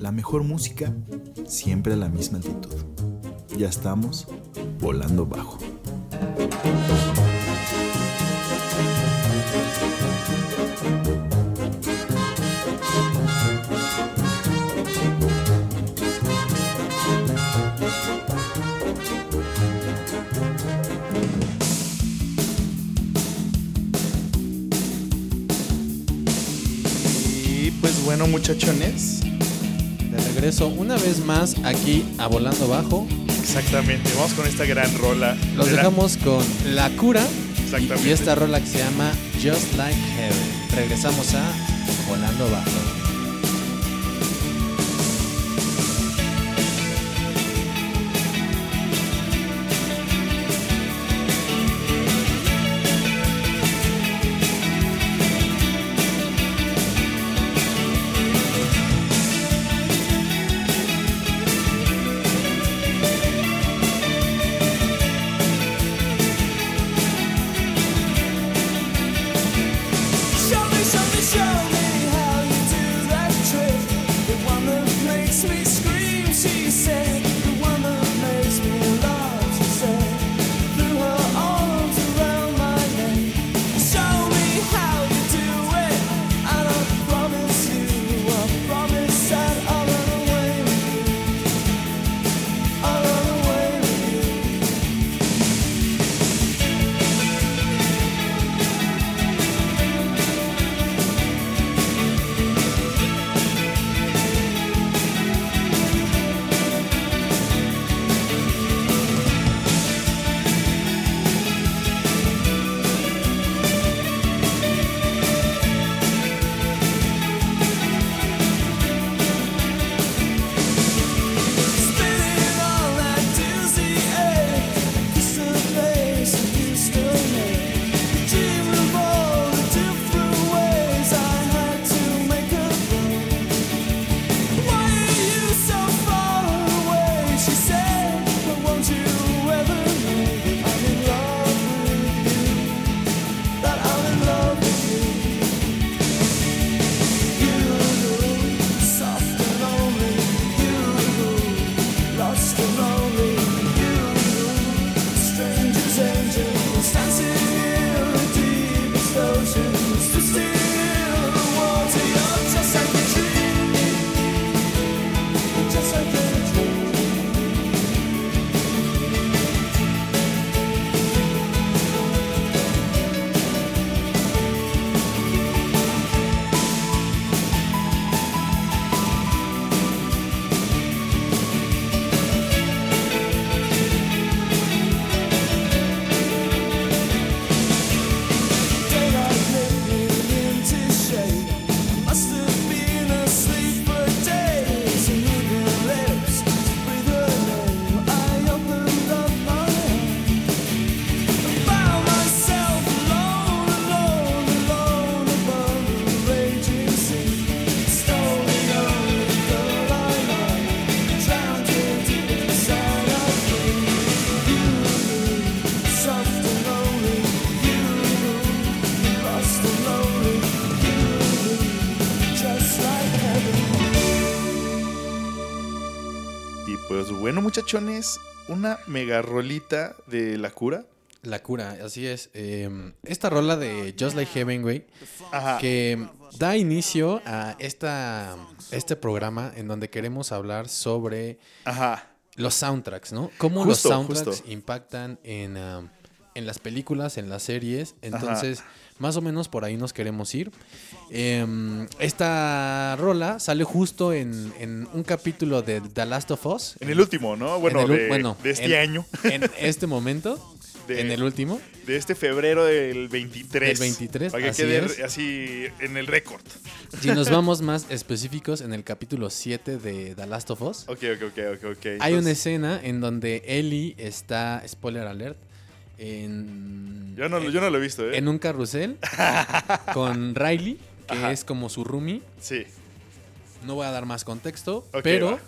La mejor música, siempre a la misma altitud. Ya estamos volando bajo. Y pues bueno, muchachones. Regreso una vez más aquí a Volando Bajo. Exactamente, vamos con esta gran rola. Los De la- dejamos con La Cura Exactamente. y esta rola que se llama Just Like Heaven. Regresamos a Volando Bajo. Bueno, muchachones, una mega rolita de la cura. La Cura, así es. Eh, esta rola de Just Like Heaven, güey, Ajá. que da inicio a esta, este programa en donde queremos hablar sobre Ajá. los soundtracks, ¿no? Cómo Justo, los soundtracks justo. impactan en, ah, en las películas, en las series. Entonces, más o menos por ahí nos queremos ir. Em, esta rola sale justo en, en un capítulo de The Last of Us. En el último, ¿no? Bueno, el de, bueno, de este en- año. En este momento, De- en el último. De este febrero del 23. Del 23, Para que así quede es. así en el récord. Si nos vamos más específicos, en el capítulo 7 de The Last of Us. Ok, ok, ok, ok. ok. Hay una escena en donde Ellie está, spoiler alert, en, Yo no, lo- yo no lo he visto, ¿eh? en un carrusel con Riley, que Ajá. es como su roomie. Sí. No voy a dar más contexto, pero va.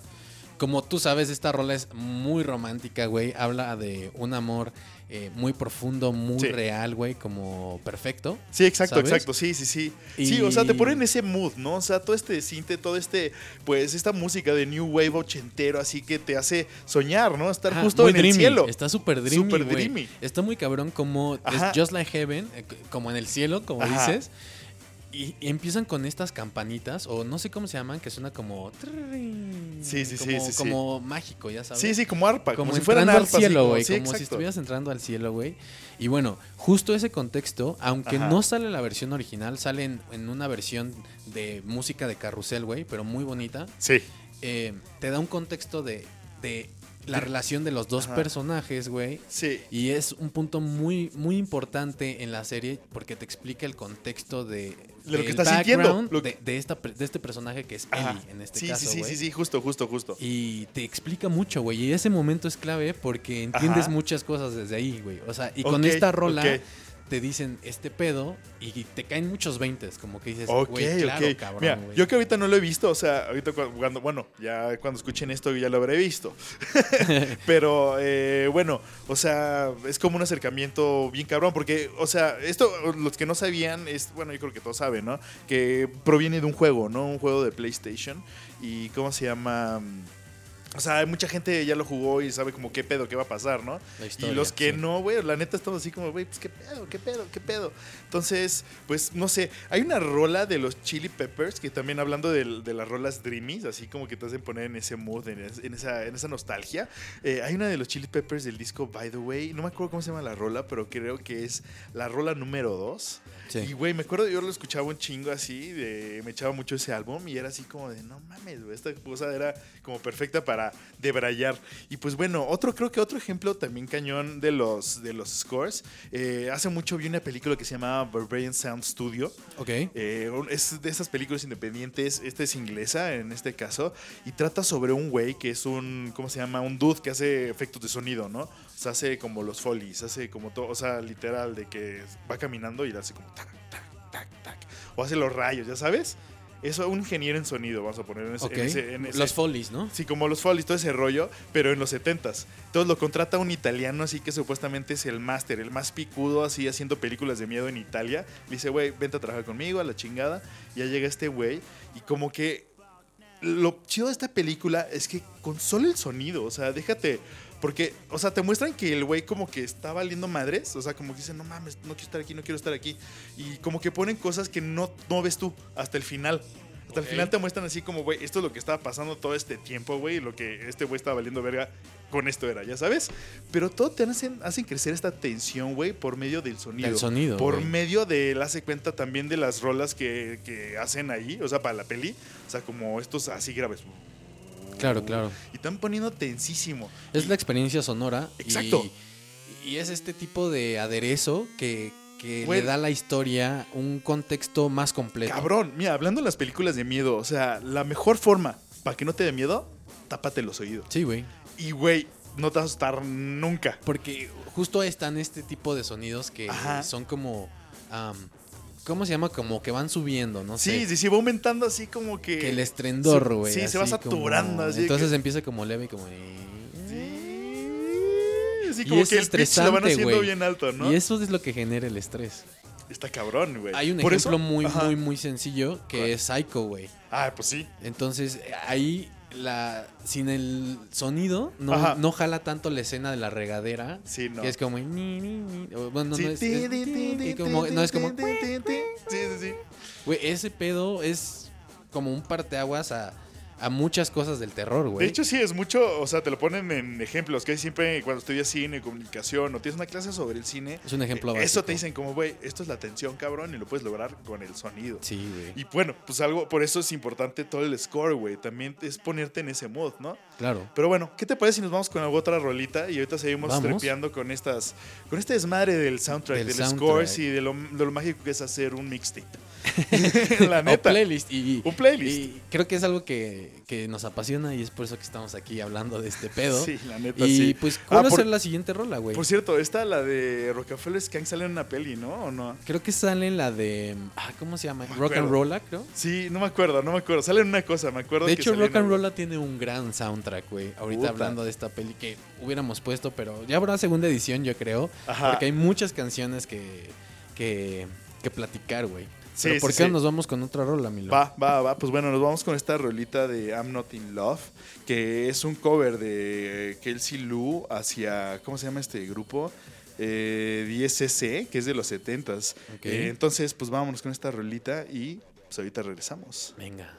como tú sabes, esta rola es muy romántica, güey. Habla de un amor eh, muy profundo, muy Sí. real, güey, como perfecto. Sí, exacto, ¿sabes? exacto, sí, sí, sí. Y- Sí, o sea, te ponen ese mood, ¿no? O sea, todo este cinte, todo este, pues, esta música de New Wave ochentero, así que te hace soñar, ¿no? Estar Ajá, justo en el cielo. Está súper dreamy. Súper güey. dreamy. Está muy cabrón como es Just Like Heaven, eh, como en el cielo, como Ajá. dices. Y, y empiezan con estas campanitas, o no sé cómo se llaman, que suena como. Sí, sí, sí, como, sí, sí. como mágico, ya sabes. Sí, sí, como arpa, como, como, si fueran al cielo, güey. sí, como si estuvieras entrando al cielo, güey. Y bueno, justo ese contexto, aunque Ajá. no sale la versión original, sale en, en una versión de música de carrusel, güey, pero muy bonita. Sí, eh, te da un contexto de, de la relación de los dos Ajá. personajes, güey. sí. Y es un punto muy, muy importante en la serie porque te explica el contexto de, De lo que del estás sintiendo, lo de, de esta, de este personaje que es Ajá. Ellie en este sí, caso, sí, sí, sí, sí, justo, justo, justo. Y te explica mucho, güey. Y ese momento es clave porque entiendes Ajá. muchas cosas desde ahí, güey. O sea, y con esta rola. Te dicen este pedo y te caen muchos veintes, como que dices, Ok, güey, claro, ok. cabrón, Mira, güey. yo que ahorita no lo he visto, o sea, ahorita cu- cuando, bueno, ya cuando escuchen esto ya lo habré visto. Pero eh, bueno, o sea, es como un acercamiento bien cabrón, porque, o sea, esto, los que no sabían, es, bueno, yo creo que todos saben, ¿no? Que proviene de un juego, ¿no? Un juego de PlayStation. Y, ¿cómo se llama? O sea, mucha gente ya lo jugó y sabe como qué pedo, qué va a pasar, ¿no? Y los que sí. no, güey, la neta estamos así como, güey, pues qué pedo, qué pedo, qué pedo. Entonces, pues no sé, hay una rola de los Chili Peppers que también hablando de, las rolas dreamies, así como que te hacen poner en ese mood, en, es- en esa, en esa nostalgia. Eh, hay una de los Chili Peppers del disco By the Way, no me acuerdo cómo se llama la rola, pero creo que es la rola número 2. Sí. Y, güey, me acuerdo, yo lo escuchaba un chingo así, de, me echaba mucho ese álbum y era así como de, no mames, güey, esta cosa era como perfecta para debrayar. Y pues bueno, otro, creo que otro ejemplo también cañón de los, de los scores. eh, hace mucho vi una película que se llamaba Barbarian Sound Studio. Ok. Eh, es de esas películas independientes, esta es inglesa en este caso, y trata sobre un güey que es un, ¿cómo se llama? Un dude que hace efectos de sonido, ¿no? Hace como los follies, hace como todo, o sea, literal, de que va caminando y hace como tac, tac, tac, tac. O hace los rayos, ¿ya sabes? Eso, un ingeniero en sonido, vamos a poner en ese... Ok. en ese- en ese- Los Follies, ¿no? Sí, como los Follies, todo ese rollo, pero en los 70s. Entonces lo contrata un italiano, así que supuestamente es el máster, el más picudo, así haciendo películas de miedo en Italia. Le dice, güey, vente a trabajar conmigo, a la chingada. Y ya llega este güey, y como que lo chido de esta película es que con solo el sonido, o sea, déjate. Porque, o sea, te muestran que el güey como que está valiendo madres. O sea, como que dice, no mames, no quiero estar aquí, no quiero estar aquí. Y como que ponen cosas que no, no ves tú hasta el final. Hasta el final te muestran así como, güey, esto es lo que estaba pasando todo este tiempo, güey. y Lo que este güey estaba valiendo verga con esto era, ya sabes. Pero todo te hacen, hacen crecer esta tensión, güey, por medio del sonido. Del sonido, Por medio de, la cuenta también de las rolas que, que hacen ahí, o sea, para la peli. O sea, como estos así graves. Claro, claro. Y están poniendo tensísimo. Es la experiencia sonora. Exacto. Y, es este tipo de aderezo que, que le da a la historia un contexto más completo. Cabrón, mira, hablando de las películas de miedo, o sea, la mejor forma para que no te dé miedo, tápate los oídos. Sí, güey. Y, güey, no te vas a asustar nunca. Porque justo están este tipo de sonidos que Ajá. son como. ¿Cómo se llama? Como que van subiendo, no Sí, sé. sí, sí, va aumentando así como que... Que el estrendor, güey. Sí, se va así como- saturando. Así Entonces que- empieza como leve y como. Sí, así Y como es que el pitch lo van estresante, haciendo güey. bien alto, ¿no? Y eso es lo que genera el estrés. Está cabrón, güey. Hay un Por ejemplo eso- muy, Ajá. muy, muy sencillo que ¿Cuál? es Psycho, güey. Ah, pues sí. Entonces, ahí la sin el sonido no, no jala tanto la escena de la regadera. Sí, no. Que es como bueno, no es, como- ti, no es como. Sí, sí, sí. güey, ese pedo es como un parteaguas a, a muchas cosas del terror, güey. De hecho, sí, es mucho, o sea, te lo ponen en ejemplos, que siempre cuando estudias cine, comunicación, o tienes una clase sobre el cine, es un ejemplo eh, básico. eso te dicen como, güey, esto es la tensión, cabrón, y lo puedes lograr con el sonido. Sí, güey. Y bueno, pues algo, por eso es importante todo el score, güey, también es ponerte en ese mood, ¿no? Claro. Pero bueno, ¿qué te parece si nos vamos con alguna otra rolita y ahorita seguimos Vamos. trepeando con estas, con este desmadre del soundtrack, Del del, soundtrack. scores y de lo, de lo mágico que es hacer un mixtape? la O neta. playlist. Y, Un playlist. y creo que es algo que que, nos apasiona y es por eso que estamos aquí hablando de este pedo. Sí, la neta, y sí. pues, Ah, ¿cuál va a ser la siguiente rola, güey? Por cierto, esta, la de Rockefeller Skank, sale en una peli, ¿no? ¿O no? Creo que sale en la de. Ah, ¿Cómo se llama? me Rock and. Rolla, creo. Sí, no me acuerdo, no me acuerdo. Sale en una cosa, me acuerdo De que hecho, Rock and. Rolla tiene un gran soundtrack, güey. Ahorita Puta. hablando de esta peli que hubiéramos puesto, pero ya habrá segunda edición, yo creo. Ajá. Porque hay muchas canciones que, que, que platicar, güey. Sí, Pero ¿por sí, qué sí. nos vamos con otra rola, Milo? Va, va, va. Pues bueno, nos vamos con esta rolita de I'm Not In Love, que es un cover de Kelsey Lou hacia, ¿cómo se llama este grupo? Eh, DSC, que es de los 70s. Ok. Eh, entonces, pues vámonos con esta rolita y pues ahorita regresamos. Venga.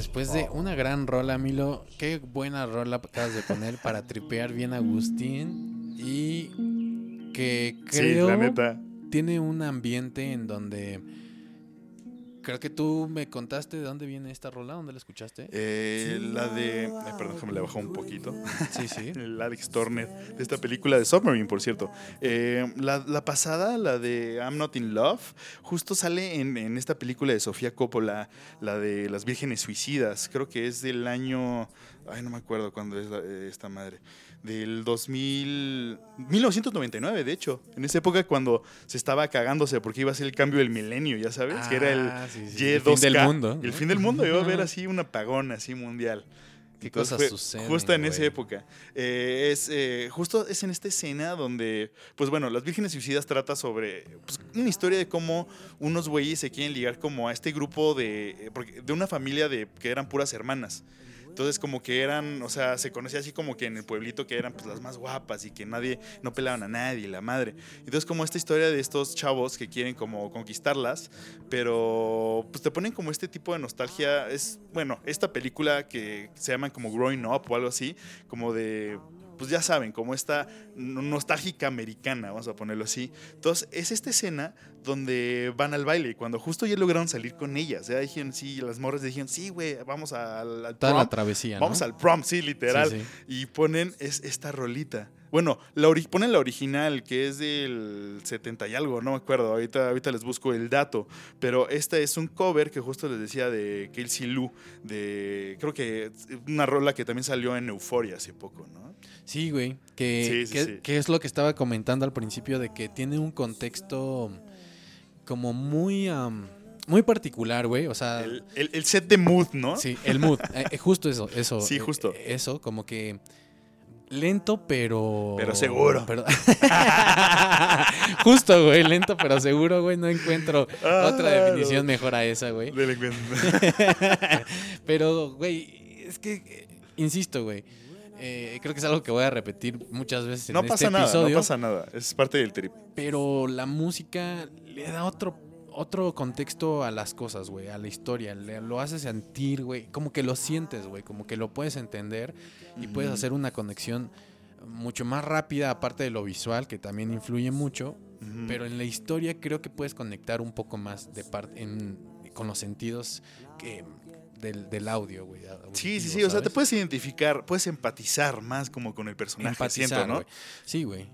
Después de una gran rola, Milo. Qué buena rola acabas de poner para tripear bien a Agustín. Y que creo Sí, la neta. tiene un ambiente en donde. Creo que tú me contaste de dónde viene esta rola, ¿dónde la escuchaste? Eh, la de. Ay, perdón, déjame le bajó un poquito. Sí, sí. El Alex Turner de esta película de Submarine, por cierto. Eh, la, la pasada, la de I'm Not in Love, justo sale en, en esta película de Sofía Coppola, la de Las Vírgenes Suicidas. Creo que es del año. Ay, no me acuerdo cuándo es la- eh, esta madre. Del 2000. 1999, de hecho. En esa época cuando se estaba cagándose porque iba a ser el cambio del milenio, ya sabes. que era el Ah, sí, sí, Y2K. el fin del mundo. El fin del mundo. Iba a haber así un apagón así mundial. Qué cosas fue suceden, Justo en esa época. Eh, es, eh, justo es en esta escena donde, pues bueno, Las Vírgenes Suicidas trata sobre pues, una historia de cómo unos güeyes se quieren ligar como a este grupo de, eh, de una familia de que eran puras hermanas. Entonces como que eran, o sea, se conocía así como que en el pueblito que eran pues las más guapas y que nadie, no pelaban a nadie, la madre. Entonces como esta historia de estos chavos que quieren como conquistarlas, pero pues te ponen como este tipo de nostalgia, es, bueno, esta película que se llaman como Growing Up o algo así, como de pues ya saben, como esta no- nostálgica americana, vamos a ponerlo así. Entonces, es esta escena donde van al baile, cuando justo ya lograron salir con ellas. Ya dijeron, sí, las morras dijeron, sí, güey, vamos al, al Toda prom. la travesía, ¿no? Vamos al prom, sí, literal. Sí, sí. Y ponen es, esta rolita. Bueno, la ponen la original, que es del 70 y algo, no me acuerdo. Ahorita, ahorita les busco el dato. Pero esta es un cover que justo les decía de Kelsey Lou, de. Creo que una rola que también salió en Euforia hace poco, ¿no? Sí, güey. Que, Sí, sí, que- sí. que es lo que estaba comentando al principio de que tiene un contexto como muy, muy particular, güey. O sea, El, el- el set de mood, ¿no? sí, el mood. eh, eh, justo eso, eso. Sí, eh, justo. eh, eso, como que lento, pero. Pero seguro. pero- justo, güey, lento, pero seguro, güey. No encuentro Ah, otra definición mejor a esa, güey. Pero, güey, es que, insisto, güey. eh, creo que es algo que voy a repetir muchas veces en No este pasa nada, episodio. no pasa nada. Es parte del trip. Pero la música le da otro, otro contexto a las cosas, güey, a la historia. Le- lo hace sentir, güey, como que lo sientes, güey, como que lo puedes entender y puedes hacer una conexión mucho más rápida, aparte de lo visual, que también influye mucho. Pero en la historia creo que puedes conectar un poco más de parte en- con los sentidos que del, del audio, güey. Sí, sí, sí. O sea, te puedes identificar, puedes empatizar más como con el personaje, Empatizar, siento, ¿no? Sí, güey.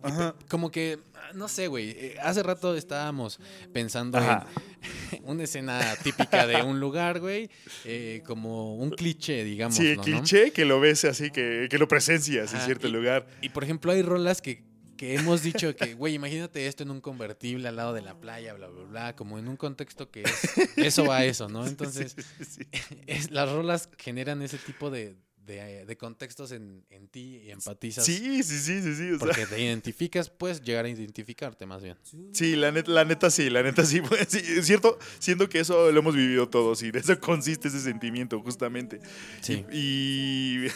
Como que, no sé, güey. eh, Hace rato estábamos pensando Ajá. en una escena típica de un lugar, güey. eh, como un cliché, digamos. Sí, el cliché que lo ves así, que, que lo presencias en cierto y- lugar. Y por ejemplo, hay rolas que, que hemos dicho que, güey, imagínate esto en un convertible al lado de la playa, bla, bla, bla. Como en un contexto que es. Eso va a eso, ¿no? Entonces, Sí, sí, sí. es, las rolas generan ese tipo de, de, de contextos en, en ti y empatizas. Sí, sí, sí, sí, sí. o sea, Porque te identificas, puedes llegar a identificarte más bien. sí, la neta, la neta sí, la neta sí. pues, sí, es cierto, siendo que eso lo hemos vivido todos y de eso consiste ese sentimiento, justamente. Sí. Y. Y,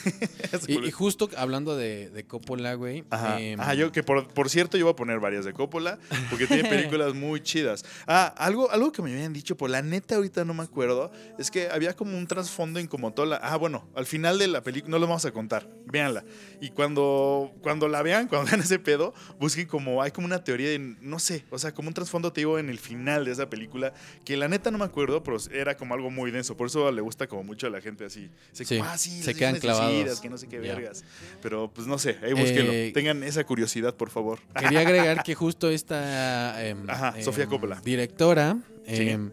y justo hablando de, de Coppola, güey. Ajá. em, Ajá, yo que por, por cierto yo voy a poner varias de Coppola porque tiene películas muy chidas. Ah, algo, algo que me habían dicho, por la neta ahorita no me acuerdo, es que había como un trasfondo en como toda la... Ah, bueno, al final de la película, no lo vamos a contar, véanla. Y cuando, cuando la vean, cuando vean ese pedo, busquen como, hay como una teoría de, no sé, o sea, como un trasfondo, te digo, en el final de esa película, que la neta no me acuerdo, pero era como algo muy denso, por eso le gusta como mucho a la gente así. Se, Sí, ah, sí, se quedan clavados. que no sé qué Ya. vergas. Pero pues no sé, ahí búsquenlo. Eh, Tengan esa curiosidad, por favor. Quería agregar que justo esta em, Ajá, Sofía em, Coppola. directora Sí. em,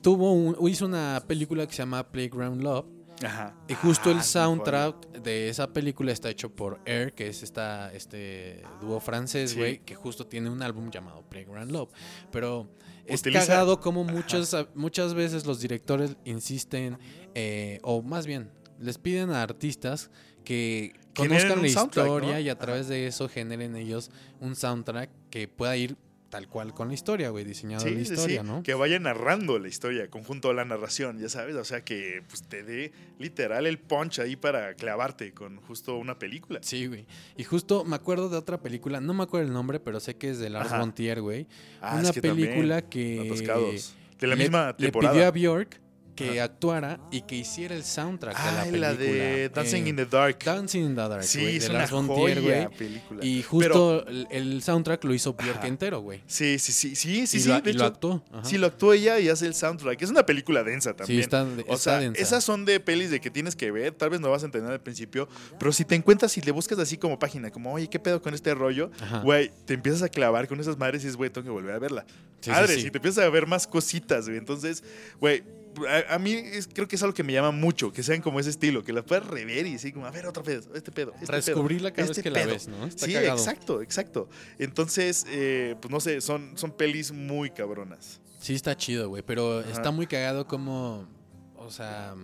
tuvo un- hizo una película que se llama Playground Love Ajá. y justo Ah, el sí, soundtrack de esa película está hecho por Air, que es esta este dúo francés, Sí. güey, que justo tiene un álbum llamado Playground Love, pero es Utiliza- cagado como muchas muchas veces los directores insisten eh, o más bien les piden a artistas que conozcan la historia ¿no? y a través de eso generen ellos un soundtrack que pueda ir tal cual con la historia, güey, diseñado Sí, la historia, sí, ¿no? Que vaya narrando la historia, conjunto a la narración, ya sabes. O sea, que pues, te dé literal el punch ahí para clavarte con justo una película. Sí, güey. Y justo me acuerdo de otra película, no me acuerdo el nombre, pero sé que es de Lars von Trier, güey. Ah, Una es que también, película que Atascados. De la le- misma le temporada. pidió a Bjork que actuara y que hiciera el soundtrack de la película. la de Dancing Eh, in the Dark. Dancing in the Dark, Sí, güey, es de una Lars joya güey. película. Y Pero- justo el, el soundtrack lo hizo Björk entero, güey. Sí, sí, sí, sí, sí, y sí. lo, de y lo actuó. ajá. Sí, lo actuó ella y hace el soundtrack. Es una película densa también. Sí, está, O está sea, densa. esas son de pelis de que tienes que ver, tal vez no vas a entender al principio, pero si te encuentras y le buscas así como página, como, oye, ¿qué pedo con este rollo? Güey, te empiezas a clavar con esas madres y dices, güey, tengo que volver a verla. Sí, sí, Madres, sí. y te empiezas a ver más cositas, güey. Entonces, güey, a, a mí es- creo que es algo que me llama mucho, que sean como ese estilo, que la puedas rever y así como, a ver, otro pedo, este pedo. Este Redescubrirla cada este vez que la pedo". ves, ¿no? Está sí, cagado. exacto, exacto. Entonces, eh, pues no sé, son, son pelis muy cabronas. Sí, está chido, güey. Pero Ajá. está muy cagado como. O sea.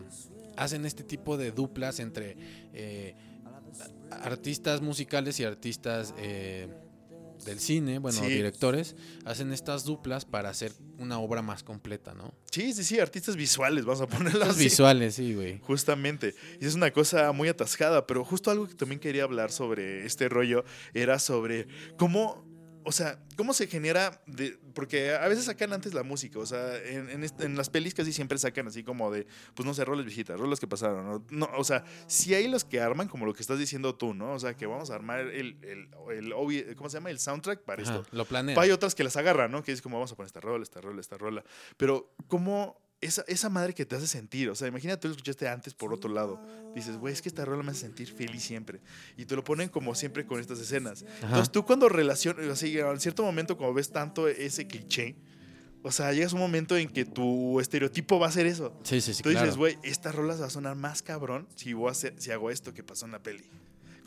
Hacen este tipo de duplas entre eh, artistas musicales y artistas eh, del cine, bueno, Sí. directores. Hacen estas duplas para hacer una obra más completa, ¿no? Sí, sí, sí, artistas visuales, vamos a ponerlo Las así. visuales, sí, güey. Justamente. Y es una cosa muy atascada, pero justo algo que también quería hablar sobre este rollo era sobre cómo, o sea, cómo se genera, de, porque a veces sacan antes la música, o sea, en, en est- en las pelis casi siempre sacan así como de, pues no sé, roles viejitas, roles que pasaron, ¿no? No, o sea, si hay los que arman como lo que estás diciendo tú, ¿no? O sea, que vamos a armar el, el, el obvi- ¿cómo se llama? El soundtrack para Ajá, esto. lo planean. Hay otras que las agarran, ¿no? Que es como vamos a poner esta rola, esta rola, esta rola. Pero, ¿cómo esa, esa madre que te hace sentir? O sea, imagínate, tú lo escuchaste antes por otro lado. Dices, güey, es que esta rola me hace sentir feliz siempre. Y te lo ponen como siempre con estas escenas. Ajá. Entonces, tú cuando relacionas, así, en cierto momento, como ves tanto ese cliché, o sea, llegas a un momento en que tu estereotipo va a ser eso. Sí, sí, sí, Tú claro. dices, güey, esta rola se va a sonar más cabrón si, voy a hacer, si hago esto que pasó en la peli.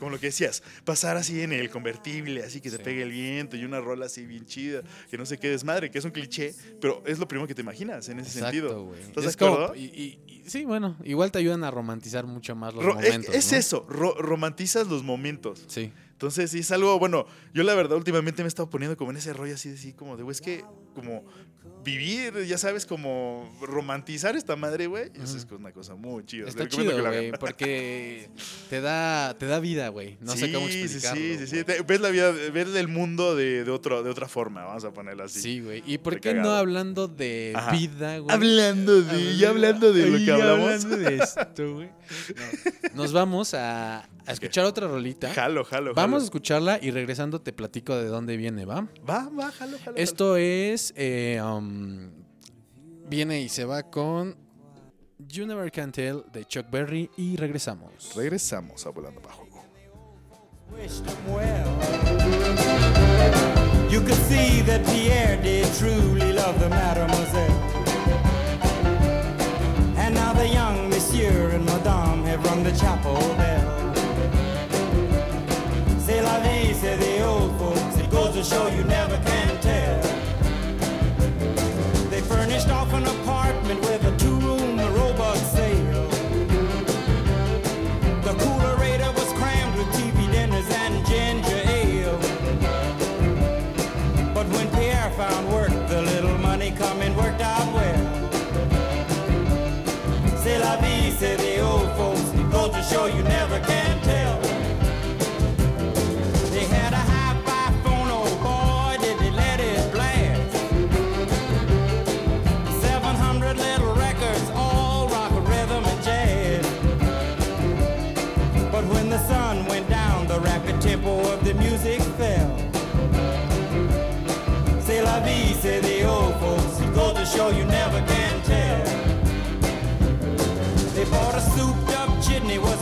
Como lo que decías, pasar así en el convertible, así que se Sí. pegue el viento y una rola así bien chida, que no sé qué desmadre, que es un cliché, pero es lo primero que te imaginas en ese Exacto, sentido. ¿Estás Es de acuerdo? y, y- y- sí, bueno, igual te ayudan a romantizar mucho más los Ro- es- momentos. es ¿no? eso, ro- romantizas los momentos. Sí. Entonces, sí, es algo, bueno, yo la verdad últimamente me he estado poniendo como en ese rollo así, así como de, güey, es que como vivir, ya sabes, como romantizar esta madre, güey, eso es una cosa muy chida. Está chido, güey, porque te da, te da vida, güey. No sé cómo Sí, sí, explicarlo. Sí, sí, sí. Te- Ves la vida, ves el mundo de, de, otro, de otra forma, vamos a ponerlo así. Sí, güey. ¿Y por qué no hablando de Ajá. vida, güey? Hablando de, ya hablando de lo que hablamos. hablando de esto, güey. No. Nos vamos a, a escuchar otra rolita. Jalo, jalo, Vamos a jalo. escucharla y regresando te platico de dónde viene, ¿va? Va, va, jalo, jalo. Esto es. Eh, um, viene y se va con. You Never Can Tell de Chuck Berry y regresamos. Regresamos a Volando Bajo. You could see that Pierre did truly love the mademoiselle. And now the young monsieur and madame have rung the chapel bell. C'est la vie, say the old folks. It goes to show you never can C'est la vie, say the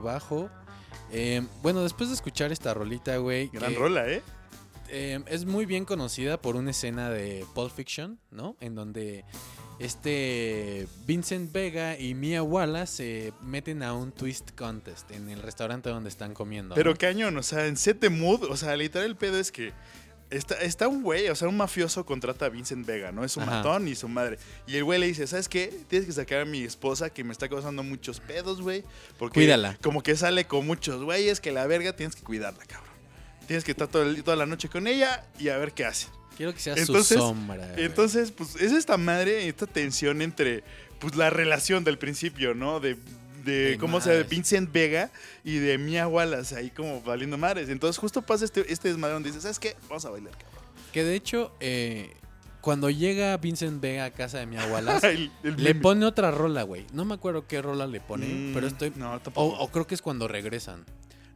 Bajo. Eh, bueno, después de escuchar esta rolita, güey. Gran que, rola, ¿eh? eh, es muy bien conocida por una escena de Pulp Fiction, ¿no? En donde este Vincent Vega y Mia Wallace se meten a un twist contest en el restaurante donde están comiendo. Pero ¿no? cañón, o sea, en set de mood, o sea, literal el pedo es que está, está un güey, o sea, un mafioso contrata a Vincent Vega, ¿no? Es Ajá. matón y su madre. Y el güey le dice, ¿sabes qué? Tienes que sacar a mi esposa que me está causando muchos pedos, güey. Porque Cuídala. como que sale con muchos güeyes que la verga tienes que cuidarla, cabrón. Tienes que estar todo el- toda la noche con ella y a ver qué hace. Quiero que sea Entonces- su sombra. güey. Entonces, pues es esta madre, esta tensión entre pues la relación del principio, ¿no? De, de De cómo se. Vincent Vega y de Mia Wallace ahí como valiendo madres. Entonces justo pasa este, este desmadre donde dices, ¿sabes qué? Vamos a bailar, cabrón. Que de hecho, eh, cuando llega Vincent Vega a casa de Mia Wallace, El- el le pone otra rola, güey. No me acuerdo qué rola le pone, Mm, pero estoy... No, O, o creo que es cuando regresan.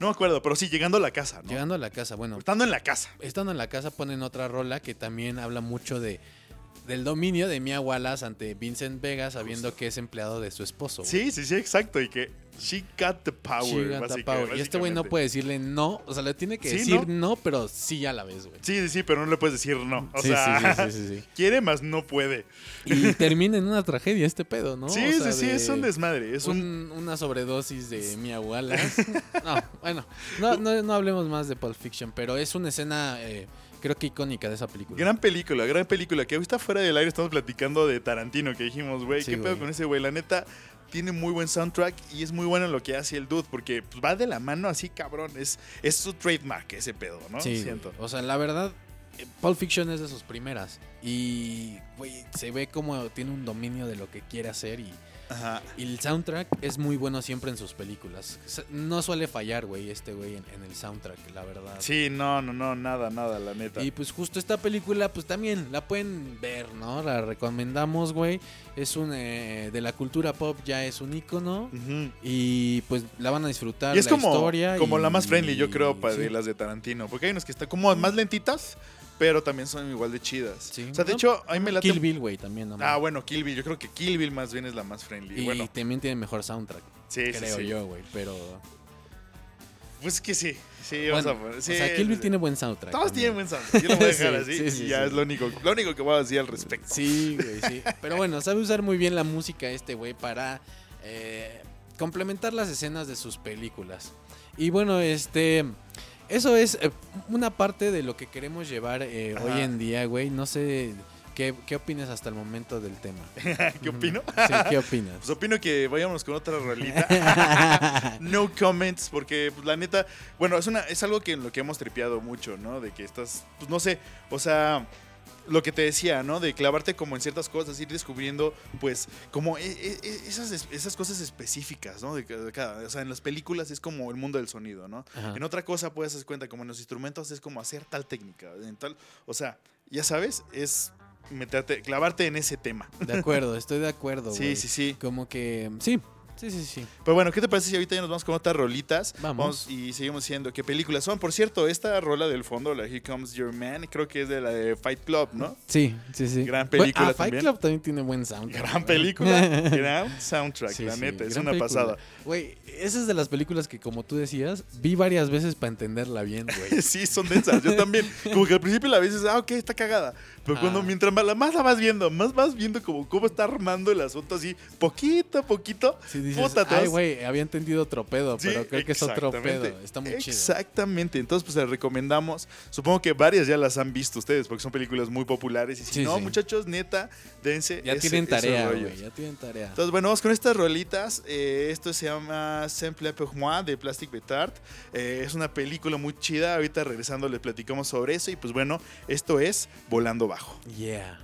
No me acuerdo, pero sí, llegando a la casa, ¿no? Llegando a la casa, bueno, Estando en la casa. estando en la casa ponen otra rola que también habla mucho de del dominio de Mia Wallace ante Vincent Vega sabiendo que es empleado de su esposo. güey. Sí, sí, sí, exacto. Y que she got the power, She got the power. Y este güey no puede decirle no, o sea, le tiene que Sí, decir ¿no? no, pero sí a la vez, güey. Sí, sí, sí, pero no le puedes decir no. O Sí, sea, sí, quiere más no puede. Y termina en una tragedia este pedo, ¿no? sí, O sea, sí, sí, es un desmadre. Es un... un- una sobredosis de Mia Wallace. No, bueno, no, no, no hablemos más de Pulp Fiction, pero es una escena, eh, creo que icónica de esa película. Gran película, gran película. Que ahorita fuera del aire estamos platicando de Tarantino, que dijimos, güey, Sí, ¿qué pedo con ese güey? La neta, tiene muy buen soundtrack y es muy bueno lo que hace el dude, porque pues, va de la mano así, cabrón. Es, es su trademark ese pedo, ¿no? Sí, Siento. o sea, la verdad, eh, Pulp Fiction es de sus primeras. Y, güey, se ve como tiene un dominio de lo que quiere hacer y, Ajá. y el soundtrack es muy bueno siempre en sus películas. No suele fallar, güey, este güey en, en el soundtrack, la verdad. Sí, no, no, no, nada, nada, la neta. Y pues justo esta película, pues también la pueden ver, ¿no? La recomendamos, güey. Es un, eh, de la cultura pop, ya es un icono. Ujú. Y pues la van a disfrutar. Y es la como, historia como y- la más friendly, yo creo, para sí. de las de Tarantino. Porque hay unas que están como más lentitas, pero también son igual de chidas. Sí. O sea, de No, hecho, a mí me late. Kill Bill, güey, también. ¿no? Ah, bueno, Kill Bill. Yo creo que Kill Bill más bien es la más friendly. y bueno, también tiene mejor soundtrack, sí, sí, creo sí. yo, güey. Pero. Pues que sí. Sí, vamos a poner. o Sí, sea, Kill Bill sí. tiene buen soundtrack. Todos también. tienen buen soundtrack. Yo lo voy a dejar Sí, así. sí, sí, y ya es lo único, lo único que voy a decir al respecto. Sí, güey, sí. Pero bueno, sabe usar muy bien la música este güey para eh, complementar las escenas de sus películas. Y bueno, este... Eso es eh, una parte de lo que queremos llevar eh, hoy en día, güey. No sé qué, qué opinas hasta el momento del tema. ¿Qué opino? Sí, ¿qué opinas? Pues opino que vayamos con otra rolita. no comments, porque pues, la neta, bueno, es una es algo que en lo que hemos tripeado mucho, ¿no? De que estás, pues no sé, o sea, lo que te decía, ¿no? De clavarte como en ciertas cosas, ir descubriendo, pues, como e- e- e- esas, es- esas cosas específicas, ¿no? De, ca- de cada, o sea, en las películas es como el mundo del sonido, ¿no? Ajá. En otra cosa puedes hacer cuenta, como en los instrumentos es como hacer tal técnica, en tal, o sea, ya sabes, es meterte, clavarte en ese tema. De acuerdo, estoy de acuerdo, Sí, sí, sí. Como que... Sí, sí, sí, sí. Pero bueno, ¿qué te parece si ahorita ya nos vamos con otras rolitas? Vamos. y seguimos diciendo qué películas son. Por cierto, esta rola del fondo, la Here Comes Your Man, creo que es de la de Fight Club, ¿no? Sí, sí, sí. Gran película ah, Fight. Club también tiene buen soundtrack. Gran película, gran soundtrack, Sí, la sí, neta, es una película. pasada. Güey, esa es de las películas que, como tú decías, vi varias veces para entenderla bien, güey. Sí, son densas. Yo también. Como que al principio la dices, ah, ok, está cagada. Pero cuando Ah. mientras más la, más la vas viendo, más vas viendo como cómo está armando el asunto así, poquito a poquito. Sí, dices, puta, ay, güey, había entendido otro pedo, Sí, pero creo que es otro pedo. Está muy chido. Exactamente. Entonces, pues les recomendamos. Supongo que varias ya las han visto ustedes porque son películas muy populares. Y si Sí, no, sí. muchachos, neta, dense. Ya ese- tienen tarea, güey, ya tienen tarea. Entonces, bueno, vamos con estas rolitas. Eh, esto se llama Simple moi de Plastic Betard. Eh, es una película muy chida. Ahorita regresando les platicamos sobre eso. Y pues bueno, esto es Volando Bajo. Yeah.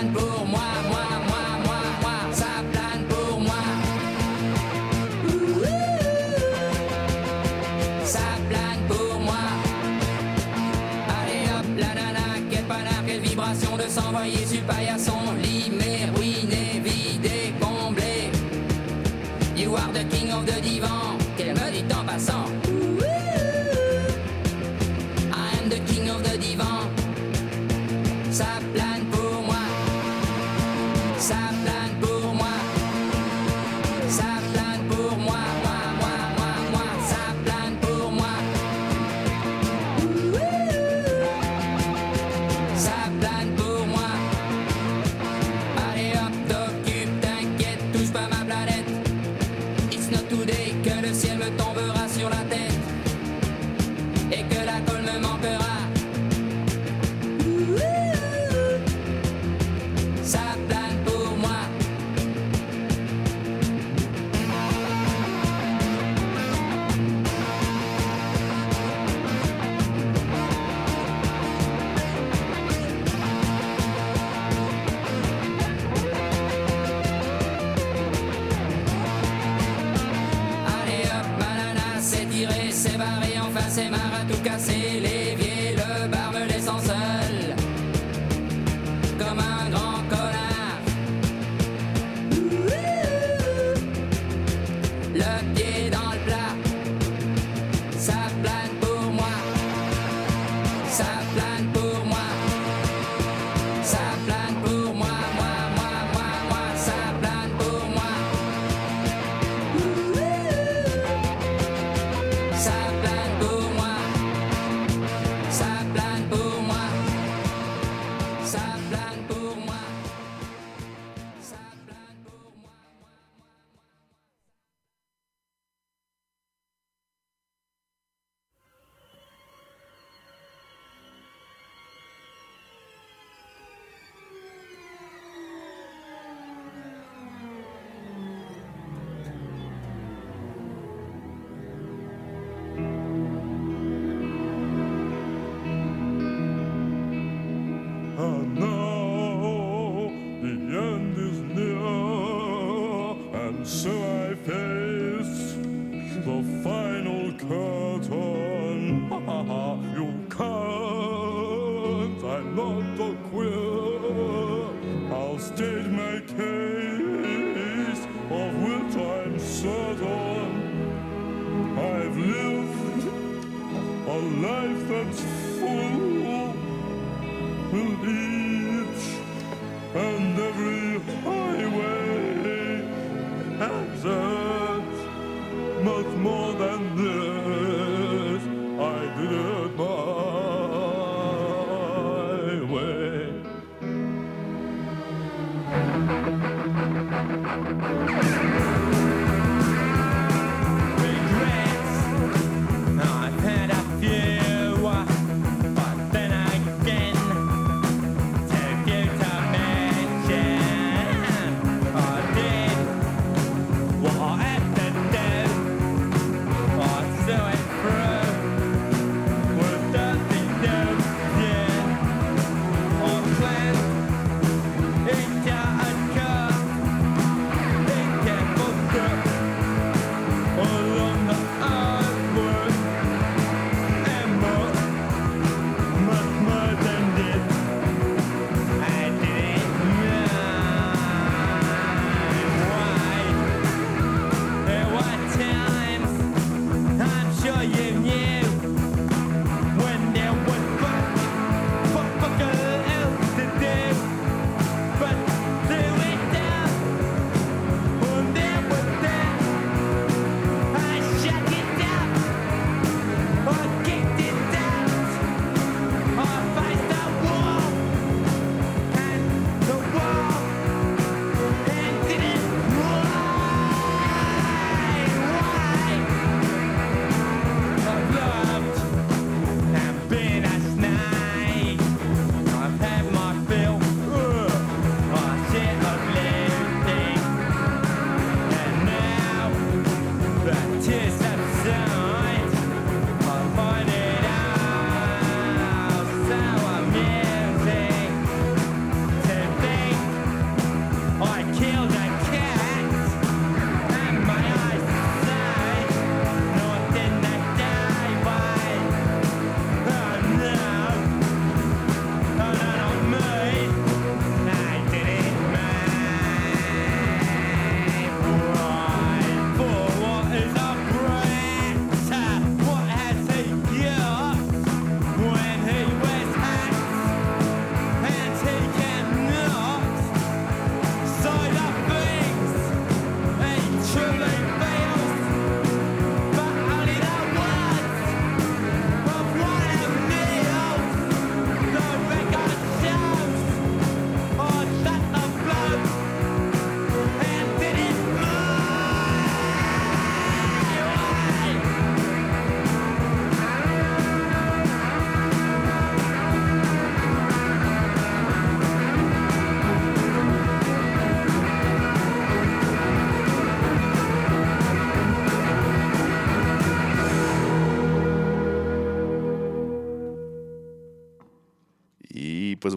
plane pour moi, moi, moi, moi, moi, ça plane pour moi. Ça plane pour moi. Allez hop, la nana, quelle panard, quelle vibration de s'envoyer sur paillasson.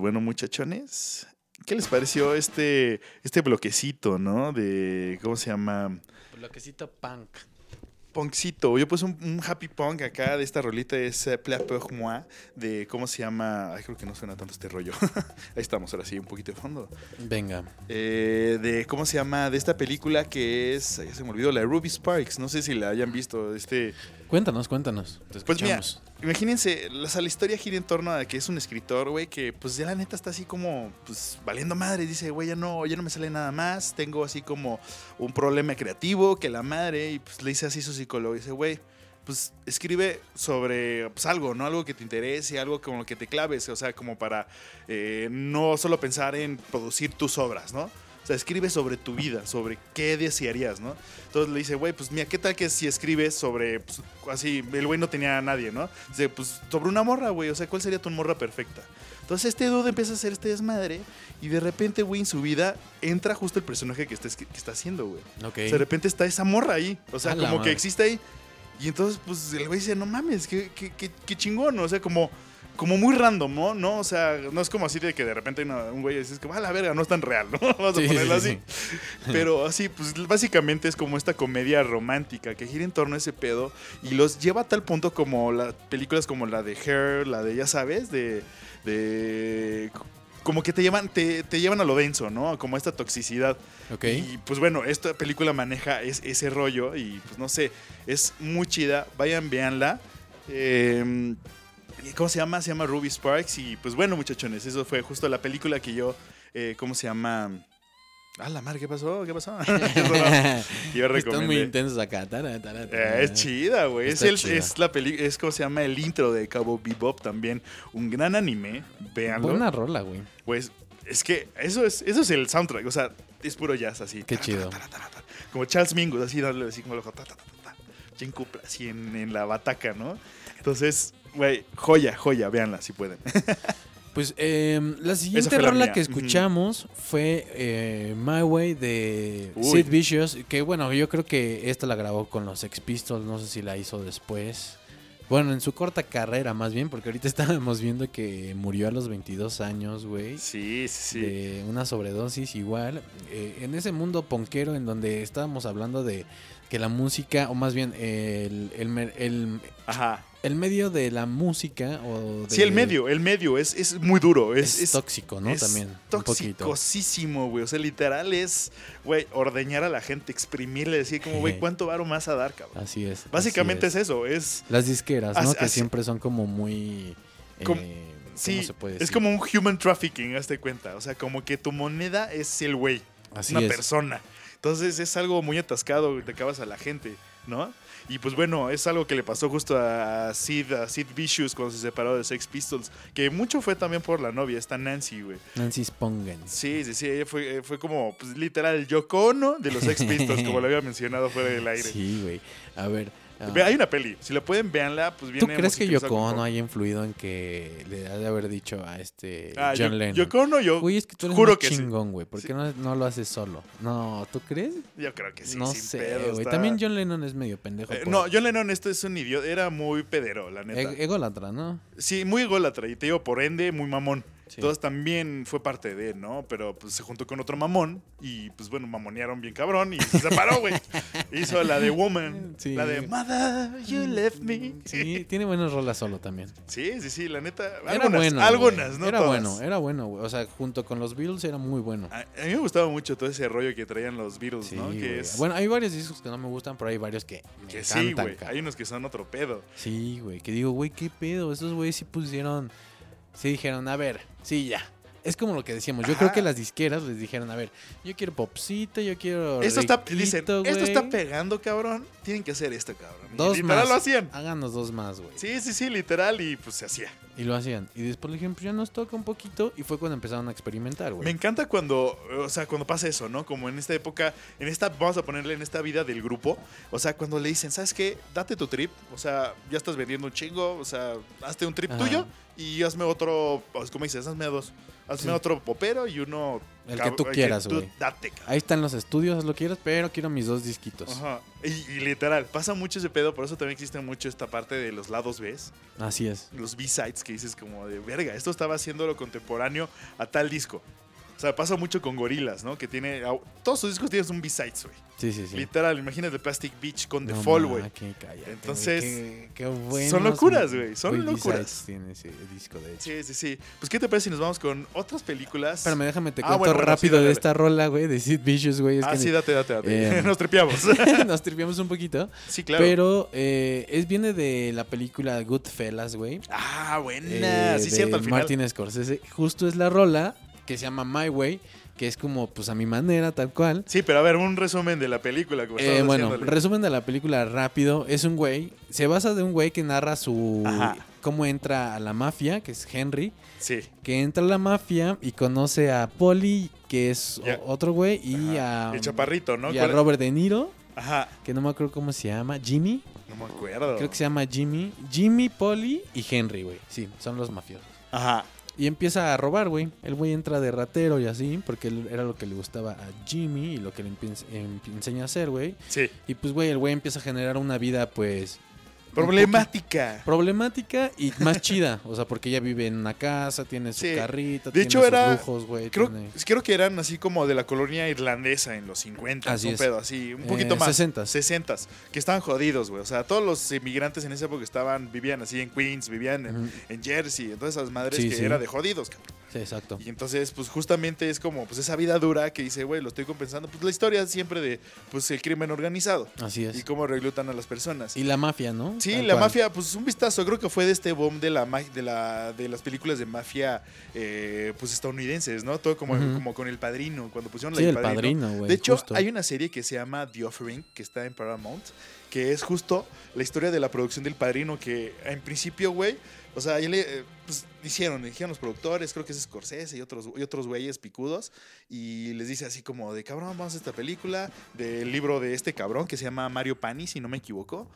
Bueno, muchachones, ¿qué les pareció este, este bloquecito, no? De, ¿cómo se llama? Bloquecito punk. Punkcito. Yo puse un, un happy punk acá de esta rolita, es Pla Pour Moi, de, ¿cómo se llama? Ay, creo que no suena tanto este rollo. Ahí estamos, ahora sí, un poquito de fondo. Venga. Eh, de, ¿cómo se llama? De esta película que es, ya se me olvidó, la de Ruby Sparks. No sé si la hayan visto, este... Cuéntanos, cuéntanos. Te Pues mira, imagínense, o sea, la historia gira en torno a que es un escritor, güey, que pues ya la neta está así como, pues, valiendo madre. Dice, güey, ya no, ya no me sale nada más. Tengo así como un problema creativo, que la madre, y pues le dice así su psicólogo. Dice, güey, pues escribe sobre pues, algo, ¿no? Algo que te interese, algo como lo que te claves, o sea, como para eh, no solo pensar en producir tus obras, ¿no? O sea, escribe sobre tu vida, sobre qué desearías, ¿no? Entonces le dice, güey, pues mira, ¿qué tal que si escribes sobre, pues, así, el güey no tenía a nadie, ¿no? Dice, pues sobre una morra, güey, o sea, ¿cuál sería tu morra perfecta? Entonces este dude empieza a hacer este desmadre y de repente, güey, en su vida entra justo el personaje que está, que está haciendo, güey. Ok. O sea, de repente está esa morra ahí, o sea, como que existe ahí. Y entonces, pues el güey dice, no mames, qué, qué, qué, qué chingón, o sea, como, como muy random, ¿no? ¿no? O sea, no es como así de que de repente hay una- un güey y dices, como, a la verga, no es tan real, ¿no? Vamos Sí, a ponerlo sí, así. Pero así, pues básicamente es como esta comedia romántica que gira en torno a ese pedo y los lleva a tal punto como las películas como la de Hair, la de, ya sabes, de... de como que te llevan, te, te llevan a lo denso, ¿no? Como esta toxicidad. Ok. Y pues bueno, esta película maneja es- ese rollo y pues no sé, es muy chida. Vayan, véanla. Eh, ¿Cómo se llama? Se llama Ruby Sparks. Y pues bueno, muchachones, eso fue justo la película que yo, eh, ¿cómo se llama? Ah, la mar, ¿qué pasó? ¿Qué pasó? Están muy intensos acá. Eh, es chida, güey. Es, Está el, chida. es la peli es como se llama el intro de Cabo Bebop también. Un gran anime. Véanlo. Buena rola, güey. Pues es que eso es, eso es el soundtrack, o sea, es puro jazz así. Qué chido. Como Charles Mingus, así dándole así como el ojo. ta, ta, así en, en la bataca, ¿no? Entonces, güey, joya, joya, véanla si pueden. Pues eh, la siguiente la rola que escuchamos fue eh, My Way de Uy. Sid Vicious, que bueno, yo creo que esta la grabó con los Sex Pistols, no sé si la hizo después. Bueno, en su corta carrera más bien, porque ahorita estábamos viendo que murió a los 22 años, güey. Sí, sí, de una sobredosis igual. Eh, en ese mundo ponquero en donde estábamos hablando de que la música, o más bien el, el, el- Ajá. El medio de la música o de- Sí, el medio, el medio es, es muy duro. Es, tóxico, ¿no? es También. Toxicosísimo, güey. O sea, literal es, güey, ordeñar a la gente, exprimirle, decir como, güey, ¿cuánto varo más a dar, cabrón? Así es. Básicamente así es eso, es... Las disqueras, ¿no? Así- que así- siempre son como muy... eh, Como- ¿Cómo Sí, se puede es como un human trafficking, hazte cuenta. O sea, como que tu moneda es el güey, una persona. Entonces es algo muy atascado, te acabas a la gente, ¿no? Y pues bueno, es algo que le pasó justo a Sid, a Sid Vicious cuando se separó de Sex Pistols, que mucho fue también por la novia, esta Nancy, güey. Nancy Spongen. Sí, sí, sí, ella fue, fue como, pues literal, el Yoko Ono de los Sex Pistols, como lo había mencionado fuera del aire. Sí, güey. A ver. Ah, Hay una peli, si la pueden, véanla, pues viene ¿Tú crees que Yoko Ono haya influido en que le ha de haber dicho a este Ah, John Yo- Lennon? Yoko Ono, yo Uy, es que tú eres juro que chingón, güey. ¿Por Sí. qué no, no lo haces solo? No, ¿tú crees? Yo creo que sí, no sin sé, güey. está- También John Lennon es medio pendejo. Eh, por- no, John Lennon esto es un idiota, era muy pedero, la neta. E- ególatra, ¿no? sí, muy ególatra y te digo, por ende, muy mamón. Sí. Entonces también fue parte de, ¿no? Pero pues se juntó con otro mamón y pues bueno, mamonearon bien cabrón y se separó, güey. Hizo la de Woman, Sí. la de Mother, you left me. Sí, tiene buenas rolas solo también. Sí, sí, sí, la neta. Era Algunas, bueno. algunas, güey. no Era todas. bueno, era bueno, güey. O sea, junto con los Beatles era muy bueno. A, a mí me gustaba mucho todo ese rollo que traían los Beatles, Sí, ¿no? Que es, Bueno, hay varios discos que no me gustan, pero hay varios que me que sí, güey. Hay unos que son otro pedo. Sí, güey. Que digo, güey, ¿qué pedo? Esos güeyes sí pusieron. Sí dijeron, a ver, sí, ya. Es como lo que decíamos. Yo Ajá. creo que las disqueras les dijeron, a ver, yo quiero popcito, yo quiero. Esto está, dicen, esto está pegando, cabrón. Tienen que hacer esto, cabrón. Y Dos literal más. lo hacían. Háganos dos más, güey. Sí, sí, sí, literal. Y pues se hacía. Y lo hacían. Y después le dijeron, pues ya nos toca un poquito. Y fue cuando empezaron a experimentar, Me güey. encanta cuando, o sea, cuando pasa eso, ¿no? Como en esta época, en esta, vamos a ponerle en esta vida del grupo. O sea, cuando le dicen, ¿sabes qué? Date tu trip. O sea, ya estás vendiendo un chingo. O sea, hazte un trip Ajá. tuyo y hazme otro, pues, como dices, hazme dos. Hazme Sí. otro popero y uno El que tú quieras, güey. Ahí están los estudios, haz lo quieras, pero quiero mis dos disquitos. Ajá. Y, y literal, pasa mucho ese pedo, por eso también existe mucho esta parte de los lados B, Así es. los B-sides que dices como de verga, esto estaba haciendo lo contemporáneo a tal disco. O sea, pasa mucho con Gorilas, ¿no? Que tiene. Todos sus discos tienen un B-sides, güey. Sí, sí, sí. Literal, imagínate Plastic Beach con The No Fall, güey. Entonces, qué- qué buenos, son locuras, güey, son locuras. Tiene ese disco, de hecho. Sí, sí, sí. Pues, ¿qué te parece si nos vamos con otras películas? Espérame, déjame te Ah, cuento bueno, bueno, sí, rápido dale, de esta rola, güey, de Sid Vicious, güey. Ah, que sí, date, date, date. Eh, nos tripeamos. nos tripiamos un poquito. sí, claro. Pero eh, es viene de la película Goodfellas, güey. Ah, buena. eh, sí, de cierto, al final. Martin Scorsese. Justo es la rola que se llama My Way, que es como, pues, a mi manera, tal cual. Sí, pero a ver, un resumen de la película. Como Eh, bueno, haciéndole. resumen de la película rápido. Es un güey, se basa de un güey que narra su... Ajá. cómo entra a la mafia, que es Henry. Sí. Que entra a la mafia y conoce a Polly, que es otro güey, y Ajá. a... El chaparrito, ¿no? Y a ¿Cuál- Robert De Niro, Ajá. que no me acuerdo cómo se llama. Jimmy. No me acuerdo. Creo que se llama Jimmy. Jimmy, Polly y Henry, güey. Sí, son los mafiosos. Ajá. Y empieza a robar, güey. El güey entra de ratero y así, porque era lo que le gustaba a Jimmy y lo que le em- enseña a hacer, güey. Sí. Y pues, güey, el güey empieza a generar una vida, pues... Problemática. Problemática y más chida. O sea, porque ella vive en una casa, tiene su Sí. carrito, De tiene hecho, sus era- lujos, güey. Creo, tiene- creo que eran así como de la colonia irlandesa en los 50, Así un es. pedo así, un Eh, poquito más. 60s. 60 que estaban jodidos, güey. O sea, todos los inmigrantes en esa época estaban, vivían así en Queens, vivían en, Jersey, en todas esas madres Sí, que sí. era de jodidos, cabrón. Sí, exacto. Y entonces, pues justamente es como pues esa vida dura que dice, güey, lo estoy compensando. Pues la historia siempre de pues el crimen organizado Así y es. cómo reclutan a las personas. Y la mafia, ¿no? Sí, Tal la cual. mafia, pues un vistazo, creo que fue de este boom de la de la de las películas de mafia eh, pues estadounidenses, ¿no? Todo como, como con el padrino, cuando pusieron Sí, la el padrino, güey. De hecho, justo. hay una serie que se llama The Offering, que está en Paramount, que es justo la historia de la producción del padrino, que en principio, güey, o sea, le, eh, pues, hicieron, dijeron los productores, creo que es Scorsese y otros, y otros güeyes picudos, y les dice así como de, cabrón, vamos a esta película del libro de este cabrón que se llama Mario Pani, si no me equivoco.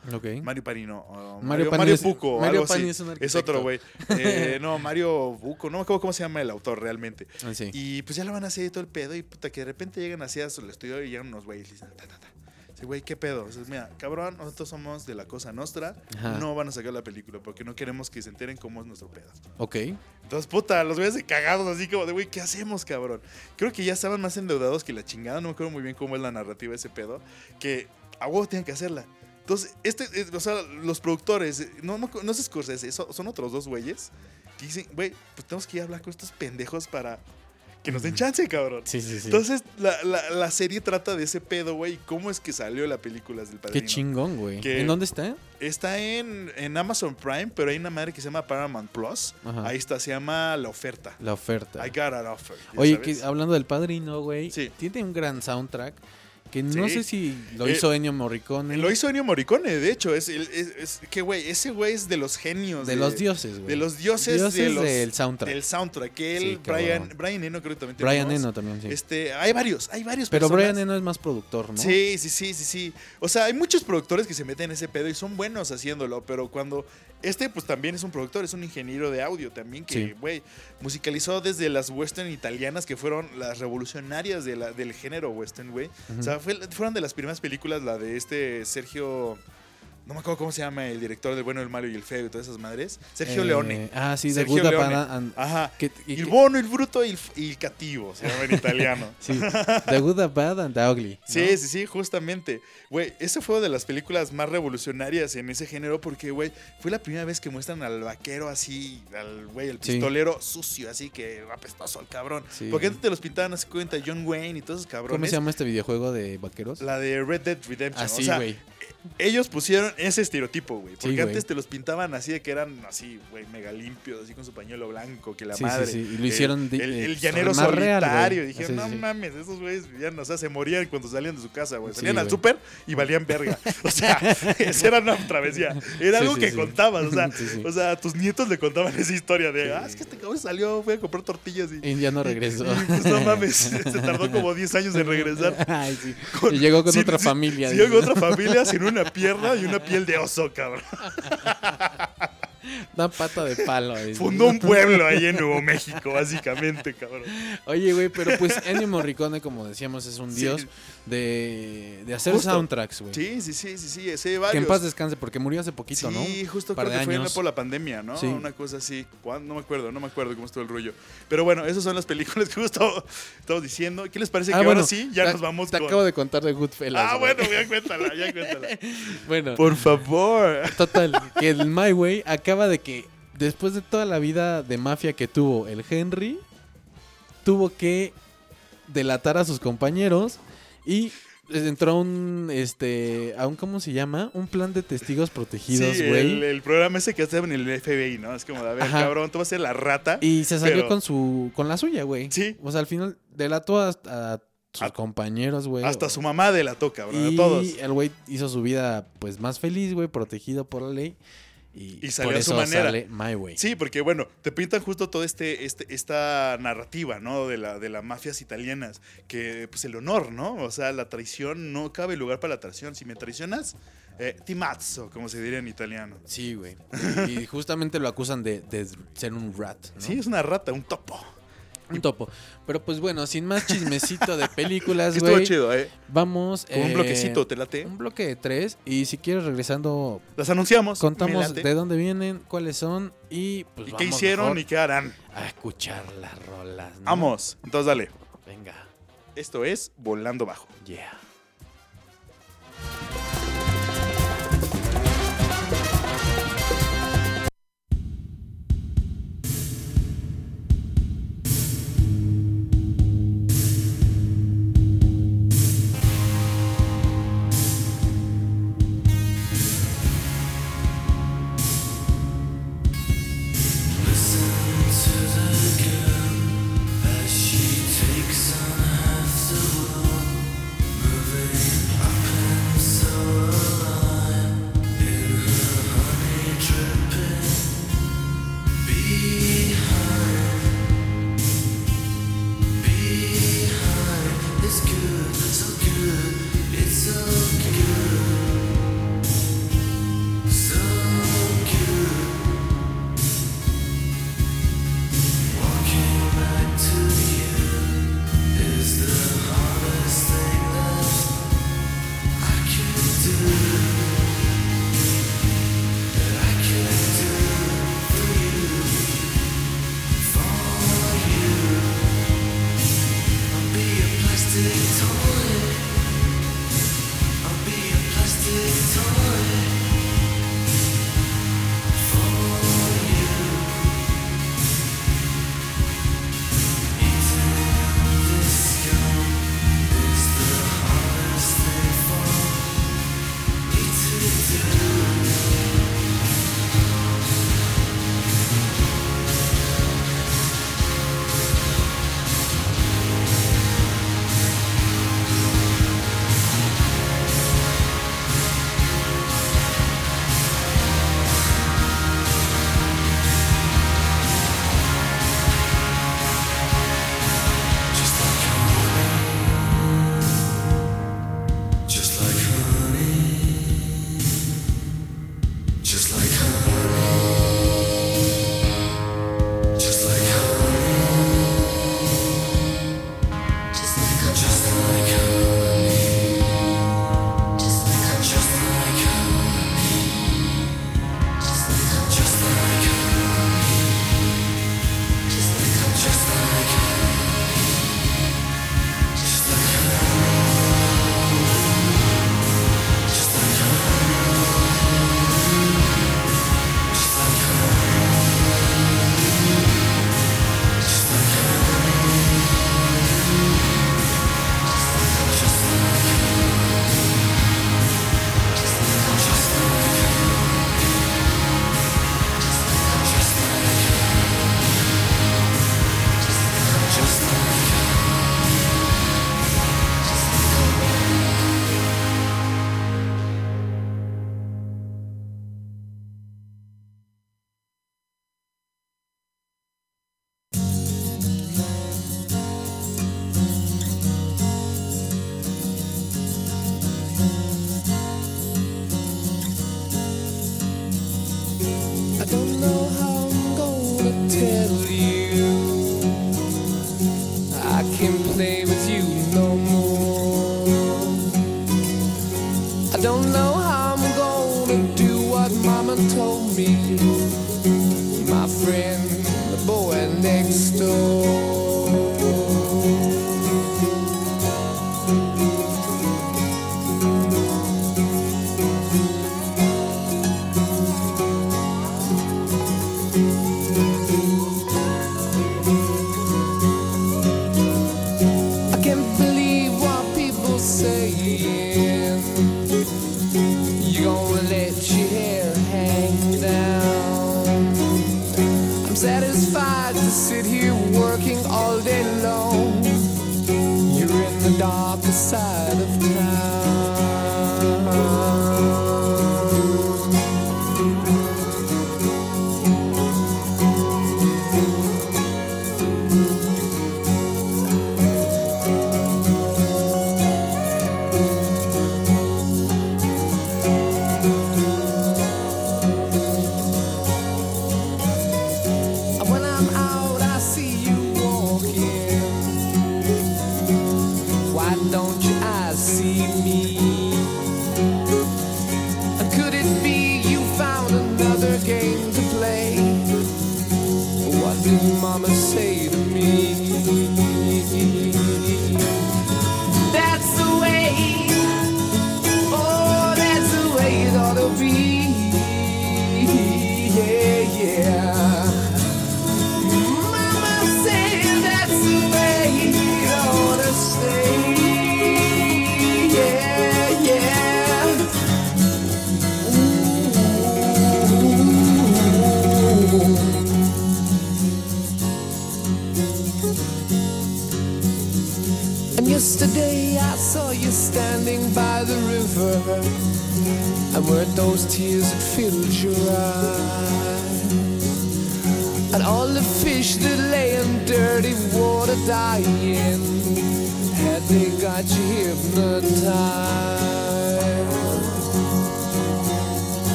Mario Pani no. uh, Mario Mario, Pani Mario es- Puco, Mario algo así. Pani es un Es otro, güey. Eh, no, Mario Buco, no me acuerdo cómo se llama el autor realmente. Ah, sí. Y pues ya lo van a hacer y todo el pedo. Y puta, que de repente llegan así a su estudio y llegan unos güeyes y dicen, ta, ta, ta. Dice, güey, ¿qué pedo? Dices, mira, cabrón, nosotros somos de la Cosa Nostra. Ajá. No van a sacar la película porque no queremos que se enteren cómo es nuestro pedo. Ok. Entonces, puta, los güeyes de cagados así como de, güey, ¿qué hacemos, cabrón? Creo que ya estaban más endeudados que la chingada. No me acuerdo muy bien cómo es la narrativa de ese pedo. Que a huevo tienen que hacerla. Entonces, este, es- o sea, los productores, eh, no, no, no es Scorsese, son, son otros dos güeyes que dicen, güey, pues tenemos que ir a hablar con estos pendejos para que nos den chance, cabrón. Sí, sí, sí. Entonces, la, la- la serie trata de ese pedo, güey, cómo es que salió la película del padrino. Qué chingón, güey. ¿En dónde está? Está en, en Amazon Prime, pero hay una madre que se llama Paramount Plus. Ajá. Ahí está, se llama La Oferta. La oferta. I got an offer. Oye, que, hablando del padrino, güey. Sí. Tiene un gran soundtrack. Que no Sí. sé si lo Eh, hizo Ennio Morricone. Lo hizo Ennio Morricone, de hecho. Es, es, es- que, güey, ese güey es de los genios. de los dioses, güey. De los dioses, Dioses de los- del soundtrack. Del soundtrack. Que él, Sí, Brian. Brian Eno creo que también Brian. Eno también, sí. Este, hay varios, hay varios Pero personas. Brian Eno es más productor, ¿no? Sí, sí, sí, sí, sí. O sea, hay muchos productores que se meten en ese pedo y son buenos haciéndolo, pero cuando este pues también es un productor, es un ingeniero de audio también que, Sí. güey, musicalizó desde las western italianas que fueron las revolucionarias de la- del género western, güey. O sea, fue- fueron de las primeras películas la de este Sergio no me acuerdo cómo se llama el director del bueno, el malo y el feo y todas esas madres. Sergio Eh, Leone. Ah, sí, de Sergio Good Leone. And- Ajá. que- el bono, el bruto y el, y el cativo, se llama en italiano. Sí, The Good, The Bad and The Ugly. ¿no? Sí, sí, sí, justamente. Güey, esa fue de las películas más revolucionarias en ese género porque, güey, fue la primera vez que muestran al vaquero así, al güey, el Sí. pistolero sucio, así que apestoso al cabrón. Sí. Porque antes te los pintaban así cuenta John Wayne y todos esos cabrones. ¿Cómo se llama este videojuego de vaqueros? La de Red Dead Redemption. Así, o sea, güey. Ellos pusieron ese estereotipo, güey. Porque Sí, antes te los pintaban así de que eran así, güey, mega limpios, así con su pañuelo blanco, que la Sí, sí, madre. sí, y lo hicieron El, eh, el pues, llanero real, solitario. güey. Dijeron, no mames, esos güeyes vivían, o sea, se morían cuando salían de su casa, güey. Salían al súper y valían verga. O sea, esa era una travesía. Era algo que contabas. O sea, o sea, tus nietos le contaban esa historia de, ah, es que este cabrón salió, fue a comprar tortillas y. Y ya no regresó. y, pues no mames, se tardó como 10 años en regresar. Ay, sí. Con- y llegó con sin- otra familia. Llegó con otra familia sin una pierna y una piel de oso, cabrón. Una pata de palo. Fundó un pueblo ahí en Nuevo México, básicamente, cabrón. Oye, güey, pero pues Ennio Morricone, como decíamos, es un Sí. dios de, de hacer Justo. soundtracks, güey. Sí, sí, sí, sí, sí, ese Que varios. en paz descanse, porque murió hace poquito, ¿no? Sí, justo creo que fue por la pandemia, ¿no? Sí. Una cosa así. No me acuerdo, no me acuerdo cómo estuvo el rollo. Pero bueno, esas son las películas que justo estamos diciendo. ¿Qué les parece Ah, que bueno, ahora sí ya te- nos vamos Te con... acabo de contar de Goodfellas. Ah, güey. bueno, ya cuéntala, ya cuéntala. Bueno, Por favor. total, que el My Way acaba de que después de toda la vida de mafia que tuvo el Henry, tuvo que delatar a sus compañeros y entró un, este, a un, ¿cómo se llama? Un plan de testigos protegidos, sí, güey. el, el programa ese que hacen en el FBI, ¿no? Es como, a ver, Ajá. cabrón, tú vas a ser la rata. Y se salió Pero- con su con la suya, güey. Sí. O sea, al final delató a, a sus A- compañeros, güey. Hasta su mamá delató, cabrón, Y a todos. el güey hizo su vida pues más feliz, güey, protegido por la ley. Y, Y salió por a su manera. sale My Way. Sí, porque bueno, te pintan justo todo este, este esta narrativa, ¿no? De la de las mafias italianas, que pues el honor, ¿no? O sea, la traición no cabe lugar para la traición. Si me traicionas, eh, ti mazzo, como se diría en italiano. Sí, güey. Y justamente lo acusan de, de ser un rat, ¿no? Sí, es una rata, un topo. Un topo. Pero pues bueno, sin más chismecito de películas, Sí, estuvo güey. chido, ¿eh? Vamos. Con un eh, bloquecito, ¿te late? Un bloque de tres. Y si quieres, regresando, Las anunciamos. contamos de dónde vienen, cuáles son y pues ¿Y qué hicieron mejor y qué harán? a escuchar las rolas. ¿no? Vamos. Entonces dale. Venga. Esto es Volando Bajo. Yeah.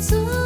足。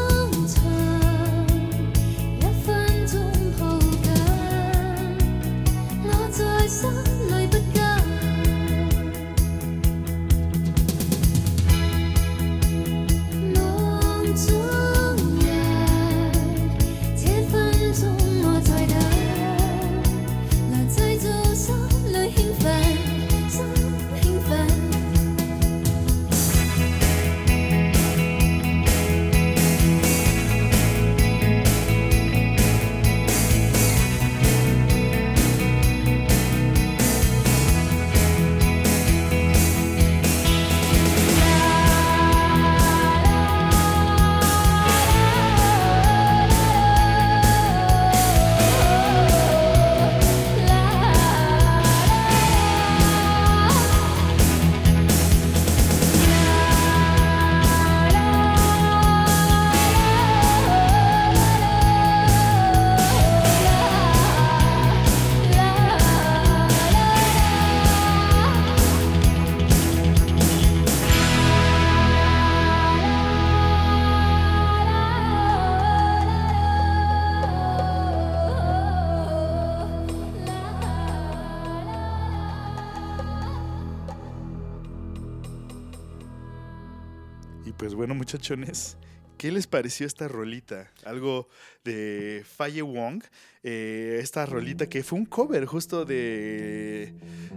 Muchachones, ¿qué les pareció esta rolita? Algo de Faye Wong. eh, esta rolita que fue un cover justo de,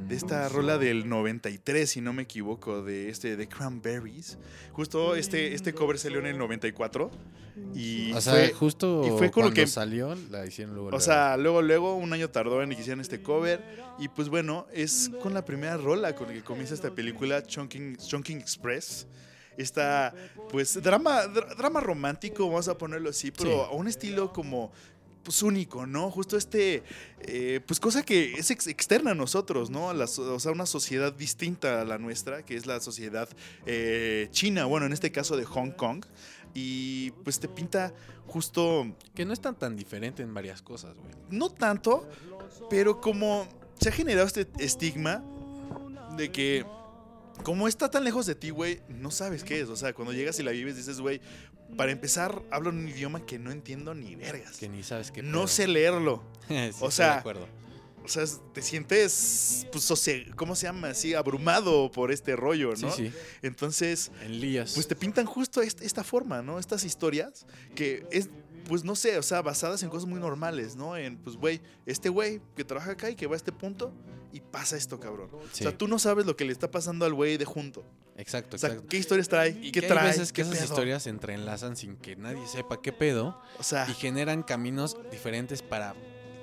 de esta rola del 93, si no me equivoco, de este de Cranberries. Justo este, este cover salió en el 94. Y O sea, fue, justo y fue con lo cuando que salió, la hicieron luego. o luego. sea, luego, luego, un año tardó en que hicieran este cover. Y pues bueno, es con la primera rola con la que comienza esta película, Chunking, Chunking Express. Esta, pues, drama, dra- drama romántico, vamos a ponerlo así, pero Sí. a un estilo como, pues, único, ¿no? Justo este, eh, pues, cosa que es ex- externa a nosotros, ¿no? La so- o sea, una sociedad distinta a la nuestra, que es la sociedad eh, china, bueno, en este caso de Hong Kong. Y pues te pinta justo Que no es tan tan diferente en varias cosas, güey. no tanto, pero como se ha generado este estigma de que como está tan lejos de ti, güey, no sabes qué es. O sea, cuando llegas y la vives, dices, güey, para empezar, hablo un idioma que no entiendo ni vergas. Que ni sabes qué No pedo. sé leerlo. Sí, o sea, de acuerdo. O sea, te sientes, pues, ¿cómo se llama? Así, abrumado por este rollo, ¿no? Sí, sí. Entonces, En lías. pues te pintan justo est- esta forma, ¿no? Estas historias que es, pues no sé, o sea, basadas en cosas muy normales, ¿no? En, pues, güey, este güey que trabaja acá y que va a este punto y pasa esto, cabrón. Sí. O sea, tú no sabes lo que le está pasando al güey de junto. Exacto, O sea, exacto. ¿qué historias trae? Y ¿Qué que trae? hay veces que ¿Qué esas pedo? historias se entrelazan sin que nadie sepa qué pedo O sea, y generan caminos diferentes para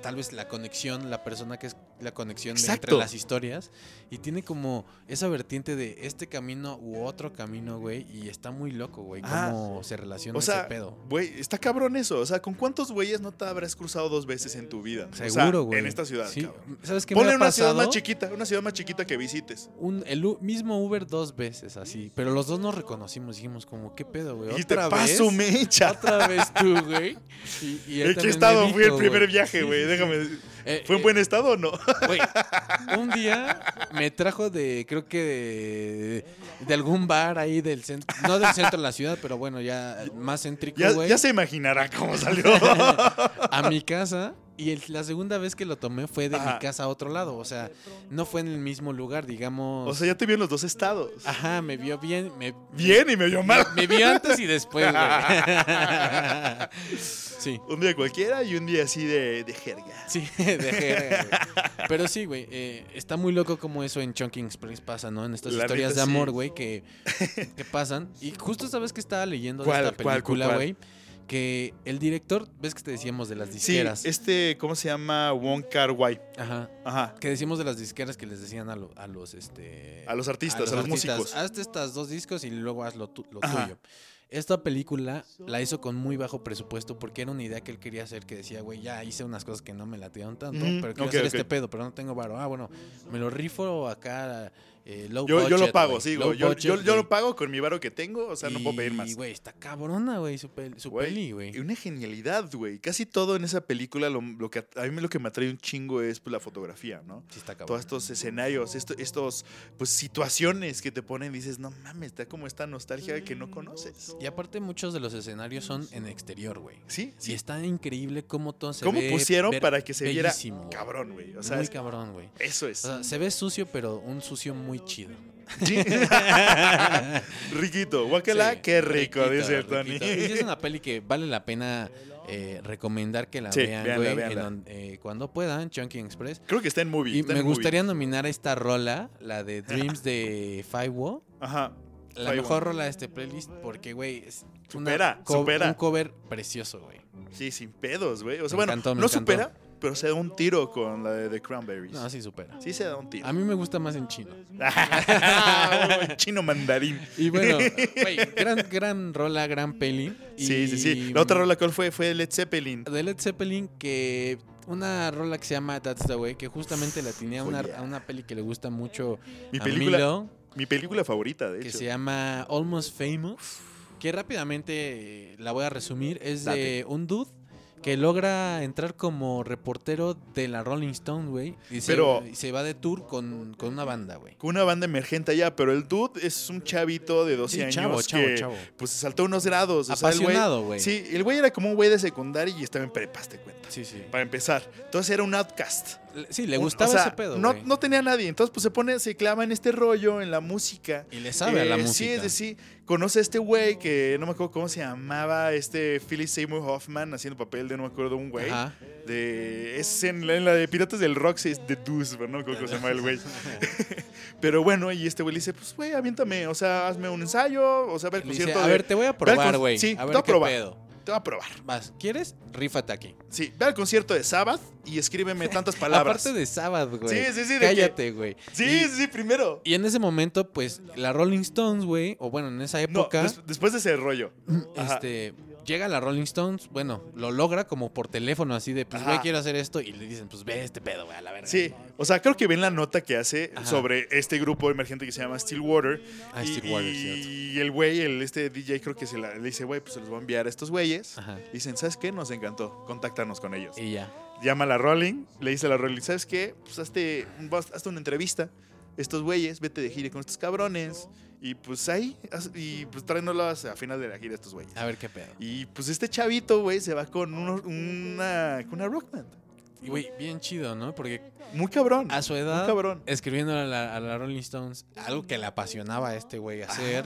tal vez la conexión, la persona que es la conexión de- entre las historias. Y tiene como esa vertiente de este camino u otro camino, güey. Y está muy loco, güey, Ah, cómo se relaciona O sea, ese pedo. güey, está cabrón eso. O sea, ¿con cuántos güeyes no te habrás cruzado dos veces en tu vida? O sea, Seguro, güey. en esta ciudad, Sí, cabrón. ¿Sabes qué me Ponle ha una ciudad más chiquita, una ciudad más chiquita que visites. Un, el U- mismo Uber dos veces, así. Pero los dos nos reconocimos. Dijimos, como, ¿qué pedo, güey? Y te ¿Otra paso mecha. Otra vez tú, güey. Y, y él ¿En qué también me estado fue el primer viaje, güey? sí. Déjame. Eh, ¿Fue en eh, buen estado o no? Güey, un día me trajo de, creo que de, de algún bar ahí del centro, no del centro de la ciudad, pero bueno, ya más céntrico, Ya, güey, ya se imaginará cómo salió. a mi casa. Y el- la segunda vez que lo tomé fue de Ajá. mi casa a otro lado, o sea, no fue en el mismo lugar, digamos. o sea, ya te vio en los dos estados. ajá, me vio bien, me, Bien y me vio mal. me vio antes y después, güey. sí. Un día cualquiera y un día así de, de jerga. Sí, de jerga, güey. Pero sí, güey, eh, está muy loco como eso en Chunking Express pasa, ¿no? En estas La historias neta, de amor, sí. güey, que, que pasan. Y justo sabes que estaba leyendo de ¿Cuál, esta película, cuál? güey, que el director, ves que te decíamos de las Sí, disqueras. este, ¿cómo se llama? Wong Kar Wai. Ajá. Ajá. Que decíamos de las disqueras que les decían a, lo- a los este A los artistas, a los músicos. Hazte estas dos discos y luego haz lo, tu- lo tuyo. Esta película la hizo con muy bajo presupuesto porque era una idea que él quería hacer que decía, güey, ya hice unas cosas que no me latieron tanto, pero quiero ok, hacer este pedo, pero no tengo varo. Ah, bueno, me lo rifo acá eh, low Yo, yo lo pago, güey, sí, güey. Yo, yo, yo lo pago con mi varo que tengo, o sea, no puedo pedir Y, más. güey, está cabrona, güey, su, pel- su Güey, peli, güey. y Una genialidad, güey. Casi todo en esa película, lo, lo que a, mí lo que me atrae un chingo es pues, la fotografía, ¿no? Sí, está cabrón. Todos estos escenarios, esto- estos, pues, situaciones que te ponen, dices, no mames, está como esta nostalgia que no conoces. Y aparte muchos de los escenarios son en exterior, güey. Sí, Y sí. está increíble cómo todo se ¿Cómo ve pusieron para que se viera cabrón, güey? O sea, Muy es- cabrón, güey. eso es. O sea, se ve sucio, pero un sucio muy chido. Sí. Riquito, guacala, Sí, qué rico, riquito, dice Tony. riquito. Es una peli que vale la pena eh, recomendar que la Sí, vean, véanla, güey. véanla. en donde- eh, cuando puedan, Chunking Express. Creo que está en movie. Y me movie. gustaría nominar a esta rola, la de Dreams de Five Ajá. La Five mejor One. rola de este playlist porque, güey, es una Supera, co- supera. un cover precioso, güey. Sí, sin pedos, güey. O sea, Me bueno, encantó, no encantó. supera, pero se da un tiro con la de The Cranberries. No, sí supera. Sí se da un tiro. A mí me gusta más en chino. Chino mandarín. Y bueno, güey, gran, gran rola, gran peli. Sí, sí, sí. La otra rola, ¿cuál fue? Fue Led Zeppelin. de Led Zeppelin que una rola que se llama That's the Way que justamente la tenía a una, a una peli que le gusta mucho Mi a película, Milo, mi película favorita, de que hecho. se llama Almost Famous que rápidamente la voy a resumir es de un dude que logra entrar como reportero de la Rolling Stone, güey, y se, Pero- y se va de tour con, con una banda, güey. Con una banda emergente allá, pero el dude es un chavito de 12 Sí, años chavo, chavo, que chavo. pues se saltó unos grados. Apasionado, güey. Sí, el güey era como un güey de secundaria y estaba en prepas, te cuenta. Sí, sí. Para empezar. Entonces era un outcast. Sí, le gustaba o sea, ese pedo, no, no tenía nadie. Entonces, pues se pone, se clava en este rollo, en la música. Y le sabe a la Eh, música. Sí, sí, sí. Conoce a este güey que no me acuerdo cómo se llamaba, este Philip Seymour Hoffman haciendo papel de no me acuerdo un güey. Ajá. De, es en la, en la de Piratas del Rock, es de Deuce, pero no me acuerdo cómo se llama el güey. Pero bueno, y este güey le dice, pues güey, aviéntame, o sea, hazme un ensayo, o sea, ve el Le dice, concierto a ver, te voy a probar, güey. Sí, a te ver voy a probar. pedo. Te voy a probar. Vas, ¿quieres? Rífate aquí. Sí, ve al concierto de Sabbath y escríbeme tantas palabras. Aparte de sábado, güey. Sí, sí, sí, de Cállate, güey. Sí, sí, sí, primero. Y en ese momento, pues, la Rolling Stones, güey, o bueno, en esa No, época, des- después de ese rollo. Ajá. este, llega la Rolling Stones, bueno, lo logra como por teléfono, así de, pues, güey, quiero hacer esto, y le dicen, pues, ve este pedo, güey, a la verga. Sí, o sea, creo que ven la nota que hace Ajá. sobre este grupo emergente que se llama Stillwater. Ah, y, Stillwater, y cierto. el güey, el, este DJ, creo que se la- le dice, güey, pues se los voy a enviar a estos güeyes. Ajá. Dicen, ¿sabes qué? Nos encantó, contáctanos con ellos. Y ya. Llama a la Rolling, le dice a la Rolling, ¿sabes qué? Pues hazte, hazte una entrevista. Estos güeyes, vete de gira con estos cabrones. Y pues ahí, y pues tráenolas a final de la gira estos güeyes. A ver qué pedo. Y pues este chavito, güey, se va con uno- una, con una rock band. Y, güey, bien chido, ¿no? Porque Muy cabrón. a su Muy edad, cabrón. escribiendo a la, a la Rolling Stones, algo que le apasionaba a este güey hacer,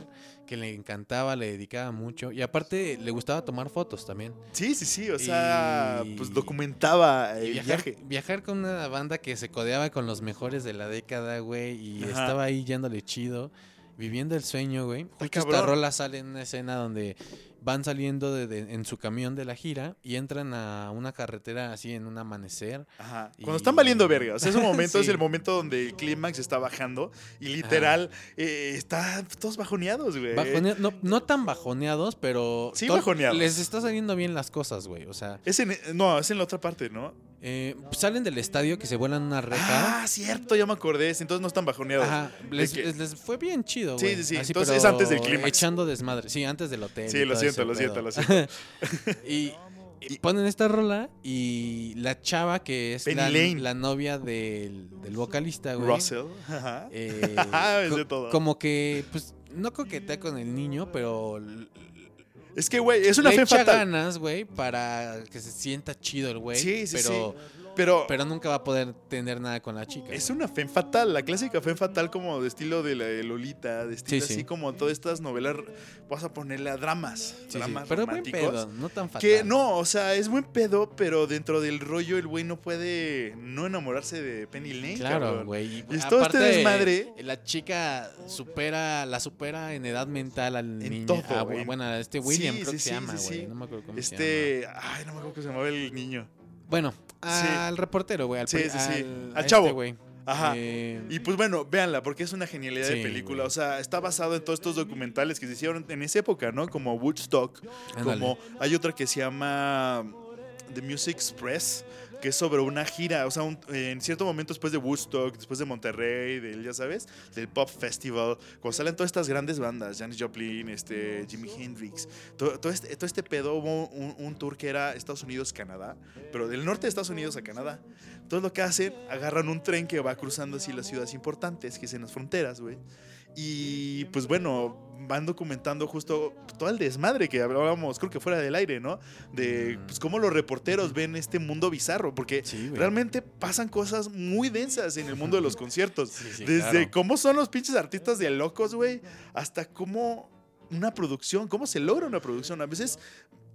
que le encantaba, le dedicaba mucho, y aparte le gustaba tomar fotos también. Sí, sí, sí. O sea, Y- pues documentaba el viajar, viaje. viajar con una banda que se codeaba con los mejores de la década, güey, y Ajá. estaba ahí yéndole chido, viviendo el sueño, güey. Justo esta rola sale en una escena donde van saliendo de, de- en su camión de la gira y entran a una carretera así en un amanecer. Ajá. Y- Cuando están valiendo verga. O sea, ese momento es el momento donde el clímax está bajando y literal eh, está todos bajoneados, güey. Bajonea- no, no tan bajoneados, pero Sí, bajoneados. les está saliendo bien las cosas, güey. O sea, Es en, no, es en la otra parte, ¿no? Eh, salen del estadio que se vuelan una reja. Ah, cierto, ya me acordé. Entonces no están bajoneados. Ajá, les, que- les- les fue bien chido, Sí, sí, sí. Así, Entonces es antes del clímax. Echando desmadre. Sí, antes del hotel. Sí, lo siento, lo siento, lo siento. y, y ponen esta rola y la chava que es la, novia del, del vocalista, güey. Russell. Ajá. eh, es de todo. Como que, pues, no coquetea con el niño, pero Es que, güey, es una le fe echa fatal. ganas, güey, para que se sienta chido el güey. Sí, sí, pero, Pero, pero nunca va a poder tener nada con la chica. es güey. una fe fatal, la clásica fe fatal como de estilo de la de Lolita, de estilo Sí, sí. así como todas estas novelas, vas a ponerle a dramas, Sí, sí, dramas Pero buen pedo, no tan fatal. Que no, o sea, es buen pedo, pero dentro del rollo el güey no puede no enamorarse de Penny Lane. Claro, cabrón. güey. Y es todo este desmadre. La chica supera, la supera en edad mental al En niño. todo, Ah, güey. bueno, este William Sí, creo sí, que se sí, llama, sí, güey. sí. No me acuerdo cómo se llama. Este, ay, no me acuerdo cómo se llamaba el niño. Bueno, al reportero, güey. Al, Sí, sí, sí. Al, chavo. este güey. Ajá. Eh, Y pues bueno, véanla, porque es una genialidad de película. O sea, está basado en todos estos documentales que se hicieron en esa época, ¿no? Como Woodstock. Como hay otra que se llama The Music Express, que es sobre una gira. O sea, en cierto momento después de Woodstock, después de Monterrey, del, ya sabes, del Pop Festival, cuando salen todas estas grandes bandas, Janis Joplin, este, Jimi Hendrix, todo, todo este, todo este pedo, hubo un, un tour que era Estados Unidos-Canadá, pero del norte de Estados Unidos a Canadá. Entonces lo que hacen, agarran un tren que va cruzando así las ciudades importantes, que es en las fronteras, güey. Y pues bueno, van documentando justo todo el desmadre que hablábamos, creo que fuera del aire, ¿no? De pues, cómo los reporteros ven este mundo bizarro, porque Sí, realmente pasan cosas muy densas en el mundo de los conciertos. Sí, sí, Desde claro. cómo son los pinches artistas de locos, güey, hasta cómo una producción, cómo se logra una producción. A veces,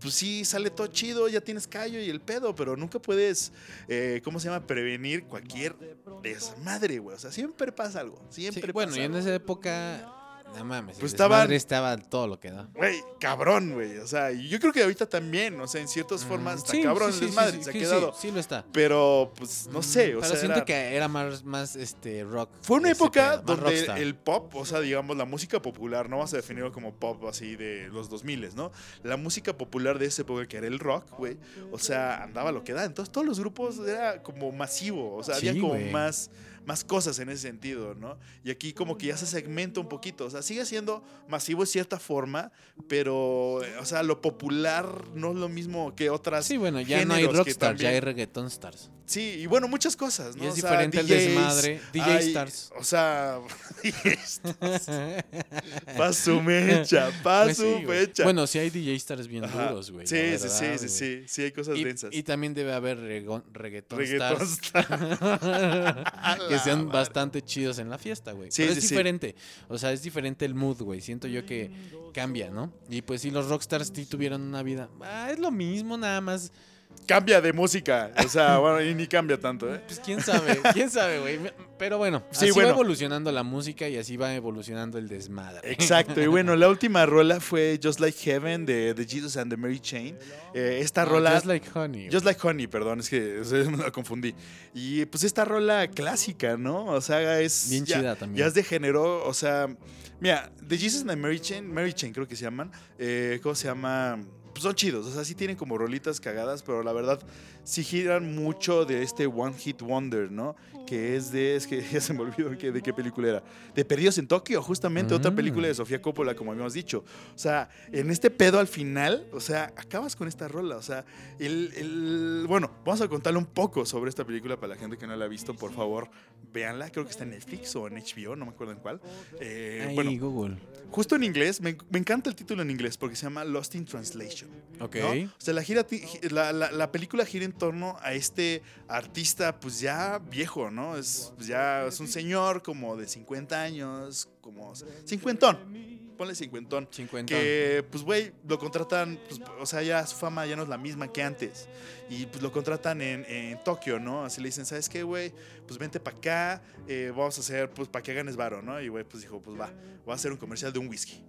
pues sí, sale todo chido, ya tienes callo y el pedo, pero nunca puedes, eh, ¿cómo se llama? Prevenir cualquier desmadre, güey. O sea, siempre pasa algo. sí, Siempre bueno, pasa y en esa época, no mames, Pues estaban- estaba todo lo que da. Güey, cabrón, güey. O sea, yo creo que ahorita también, o sea, en ciertas formas está Mm, Sí, cabrón sí, el sí, desmadre, sí, se ha quedado. Sí, sí lo está. Pero, pues, no sé, o Pero sea, siento era- que era más, más este, rock. Fue una época pedo, donde rockstar. el pop, o sea, digamos, la música popular, no vas a definirlo como pop así de los 2000, ¿no? La música popular de esa época, que era el rock, güey, o sea, andaba lo que da. Entonces, todos los grupos era como masivo, o sea, había como más, más cosas en ese sentido, ¿no? Y aquí como que ya se segmenta un poquito, o sea, sigue siendo masivo de cierta forma, pero, eh, o sea, lo popular no es lo mismo que otras. Sí, bueno, ya no hay rockstars, ya hay reggaeton stars. Sí, y bueno, muchas cosas, ¿no? Y es O sea, diferente el DJs, desmadre, DJ hay- stars. O sea, pa' su mecha, Pues su sí, mecha. Bueno, sí hay DJ stars bien Ajá. duros, güey. Sí, sí, sí, sí, sí, sí, hay cosas Y, densas. y también debe haber reggaeton, reggaeton Reggaeton stars que sean madre. bastante chidos en la fiesta, güey. Sí, Pero sí, es sí. diferente. O sea, es diferente el mood, güey. Siento yo que cambia, ¿no? Y pues sí, los rockstars sí tuvieron una vida. Ah, es lo mismo, nada más. Cambia de música, o sea, bueno, y ni cambia tanto, ¿eh? Pues quién sabe, quién sabe, güey. Pero bueno, Sí, así bueno. va evolucionando la música y así va evolucionando el desmadre. Exacto, y bueno, la última rola fue Just Like Heaven de The Jesus and the Mary Chain. Eh, esta rola... Just like honey. Just Like Honey, perdón, es que o sea, me la confundí. Y pues esta rola clásica, ¿no? O sea, es. Bien ya, chida también. Ya es de género, o sea. Mira, The Jesus and the Mary Chain, Mary Chain creo que se llaman. eh, ¿Cómo se llama? Pues son chidos, o sea, sí tienen como rolitas cagadas, pero la verdad sí giran mucho de este One Hit Wonder, ¿no? Que es de. Es que ya se me olvidó que- de qué película era. De Perdidos en Tokio, justamente, otra Mm. película de Sofía Coppola, como habíamos dicho. O sea, en este pedo al final, o sea, acabas con esta rola. O sea, el, el- bueno, vamos a contarle un poco sobre esta película para la gente que no la ha visto, por favor, véanla. Creo que está en Netflix o en HBO, no me acuerdo en cuál. Eh, Ahí, bueno, Google. justo en inglés, me, me encanta el título en inglés porque se llama Lost in Translation. Ok. ¿no? O sea, la, gira, la, la- la película gira en torno a este artista, pues ya viejo, ¿no? Es, pues, ya es un señor como de 50 años, como cincuentón. Ponle cincuentón. Cincuenta. Que, pues, güey, lo contratan, pues, o sea, ya su fama ya no es la misma que antes. Y, pues, lo contratan en, en Tokio, ¿no? Así le dicen, ¿sabes qué, güey? Pues, vente para acá, eh, vamos a hacer, pues, para que ganes varo, ¿no? Y, güey, pues, dijo, pues, va, voy a hacer un comercial de un whisky.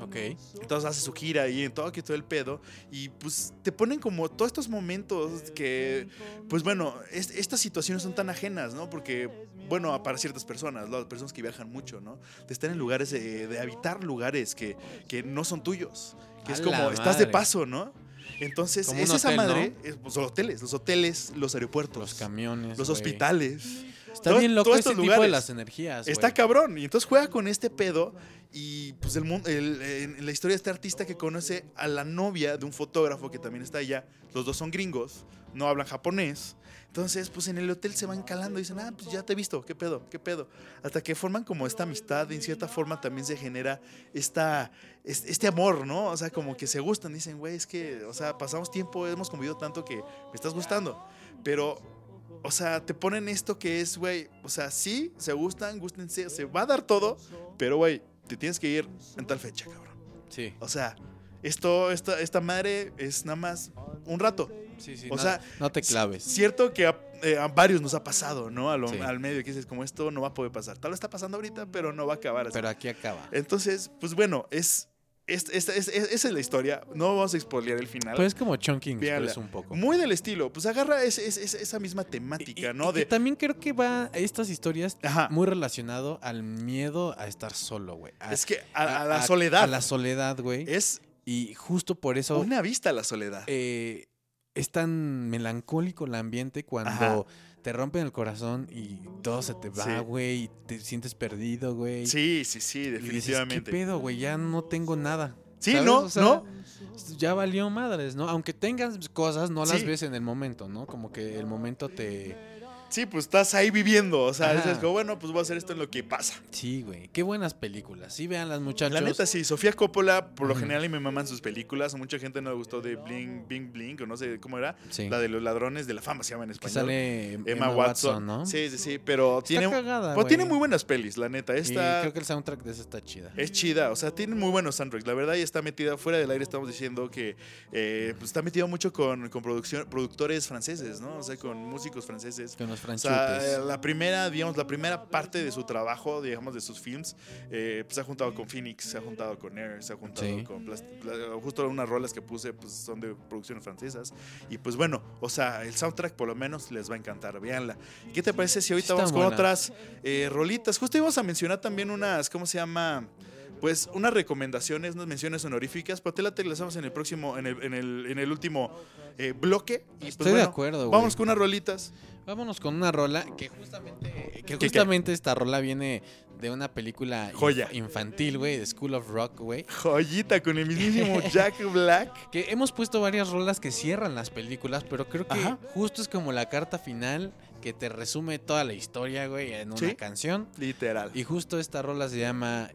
Ok. Entonces hace su gira ahí en Tokio, todo el pedo. Y pues te ponen como todos estos momentos que, pues bueno, es- estas situaciones son tan ajenas, ¿no? Porque, bueno, para ciertas personas, las personas que viajan mucho, ¿no? De estar en lugares, de, de habitar lugares que, que no son tuyos. Que es como, estás de paso, ¿no? Entonces, es esa madre, es, pues, los hoteles, los hoteles, los aeropuertos, Los camiones. los hospitales. Está Todo- bien loco ese estos tipo de lugares. las energías. Está cabrón. Y entonces juega con este pedo. Y pues el, el- en la historia de este artista que conoce a la novia de un fotógrafo que también está allá. Los dos son gringos, no hablan japonés. Entonces, pues en el hotel se van calando y dicen, ah, pues ya te he visto, qué pedo, qué pedo. Hasta que forman como esta amistad, y en cierta forma también se genera esta, es- este amor, ¿no? O sea, como que se gustan, dicen, güey, es que, o sea, pasamos tiempo, hemos convivido tanto que me estás gustando. Pero o sea, te ponen esto que es, güey, o sea, sí, se gustan, gústense, se va a dar todo, pero, güey, te tienes que ir en tal fecha, cabrón. Sí, O sea, esto, esta, esta madre es nada más un rato. sí, sí. O no, sea, no te claves. Cierto que a, eh, a varios nos ha pasado, ¿no? A lo- Sí. Al medio que dices, como esto no va a poder pasar. Tal vez está pasando ahorita, pero no va a acabar así. Pero aquí acaba. Entonces, pues bueno, es, es, es- es- es- esa es la historia. No vamos a expoliar el final. Pues es como Chunking. Express un poco. Muy del estilo. Pues agarra ese- ese- esa misma temática, Y- ¿no? y De, también creo que va estas historias Ajá. muy relacionado al miedo a estar solo, güey. Es que a, a la soledad. A la soledad, güey. es Y justo por eso una vista a la soledad. eh, es tan melancólico el ambiente cuando Ajá. te rompen el corazón y todo se te va, güey, y te sientes perdido, güey. sí, sí, sí, Y dices, definitivamente. ¿Qué pedo, güey? Ya no tengo nada. Sí, ¿Sabes? no, O sea, no. Ya valió madres, ¿no? Aunque tengas cosas, no las Sí. ves en el momento, ¿no? Como que el momento te... Sí, pues estás ahí viviendo. O sea, dices, como, bueno, pues voy a hacer esto en lo que pasa. Sí, güey. Qué buenas películas. Sí, vean las muchachos. La neta, sí. Sofía Coppola, por lo general, y me maman sus películas. A mucha gente no le gustó de Bling, Bing, Bling, o no sé cómo era. Sí. La de los ladrones de la fama se llama en Que español. sale Emma, Watson. ¿no? Sí, sí, sí. Pero Está tiene, cagada, güey. tiene muy buenas pelis, la neta. Y Esta creo que el soundtrack de esa está chida. es chida. O sea, tiene muy buenos soundtracks. La verdad, ya está metida fuera del aire. Estamos diciendo que eh, pues, está metida mucho con, con producción, productores franceses, ¿no? O sea, con músicos franceses. Con los O sea, eh, la primera, digamos, la primera parte de su trabajo, digamos, de sus films, eh, pues se ha juntado con Phoenix, se ha juntado con Air, se ha juntado Sí. con justo unas rolas que puse, pues son de producciones francesas. Y pues bueno, o sea, el soundtrack por lo menos les va a encantar, véanla. ¿Qué te parece si ahorita Está vamos con buena. otras eh, rolitas? Justo íbamos a mencionar también unas, ¿cómo se llama? Pues unas recomendaciones, unas menciones honoríficas, pero te las hacemos en el próximo, en el, en el, en el último eh, bloque. Y pues Estoy de acuerdo, güey. Vamos con unas rolitas. Vámonos con una rola que justamente, que justamente esta rola viene de una película Joya. infantil, güey, de School of Rock, güey. Joyita con el mismísimo Jack Black. Que hemos puesto varias rolas que cierran las películas, pero creo que Ajá. justo es como la carta final que te resume toda la historia, güey, en una Sí. canción. Literal. Y justo esta rola se llama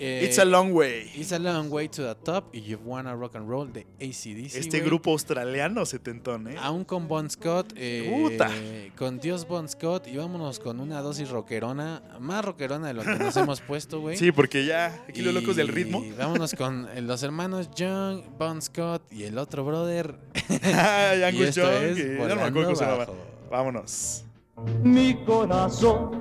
eh, It's a long way. It's a Long Way to the Top y You Wanna Rock and Roll de ACDC. Este grupo australiano setentón, ¿eh? Aún con Bon Scott, eh, Puta. con Dios Bon Scott y vámonos con una dosis rockerona, más rockerona de lo que nos hemos puesto, güey. Sí, porque ya, aquí los locos del ritmo. Y vámonos con los hermanos Young, Bon Scott y el otro brother. Y Angus esto Young, es que no me acuerdo cómo se. Bajo. Vámonos. Mi corazón.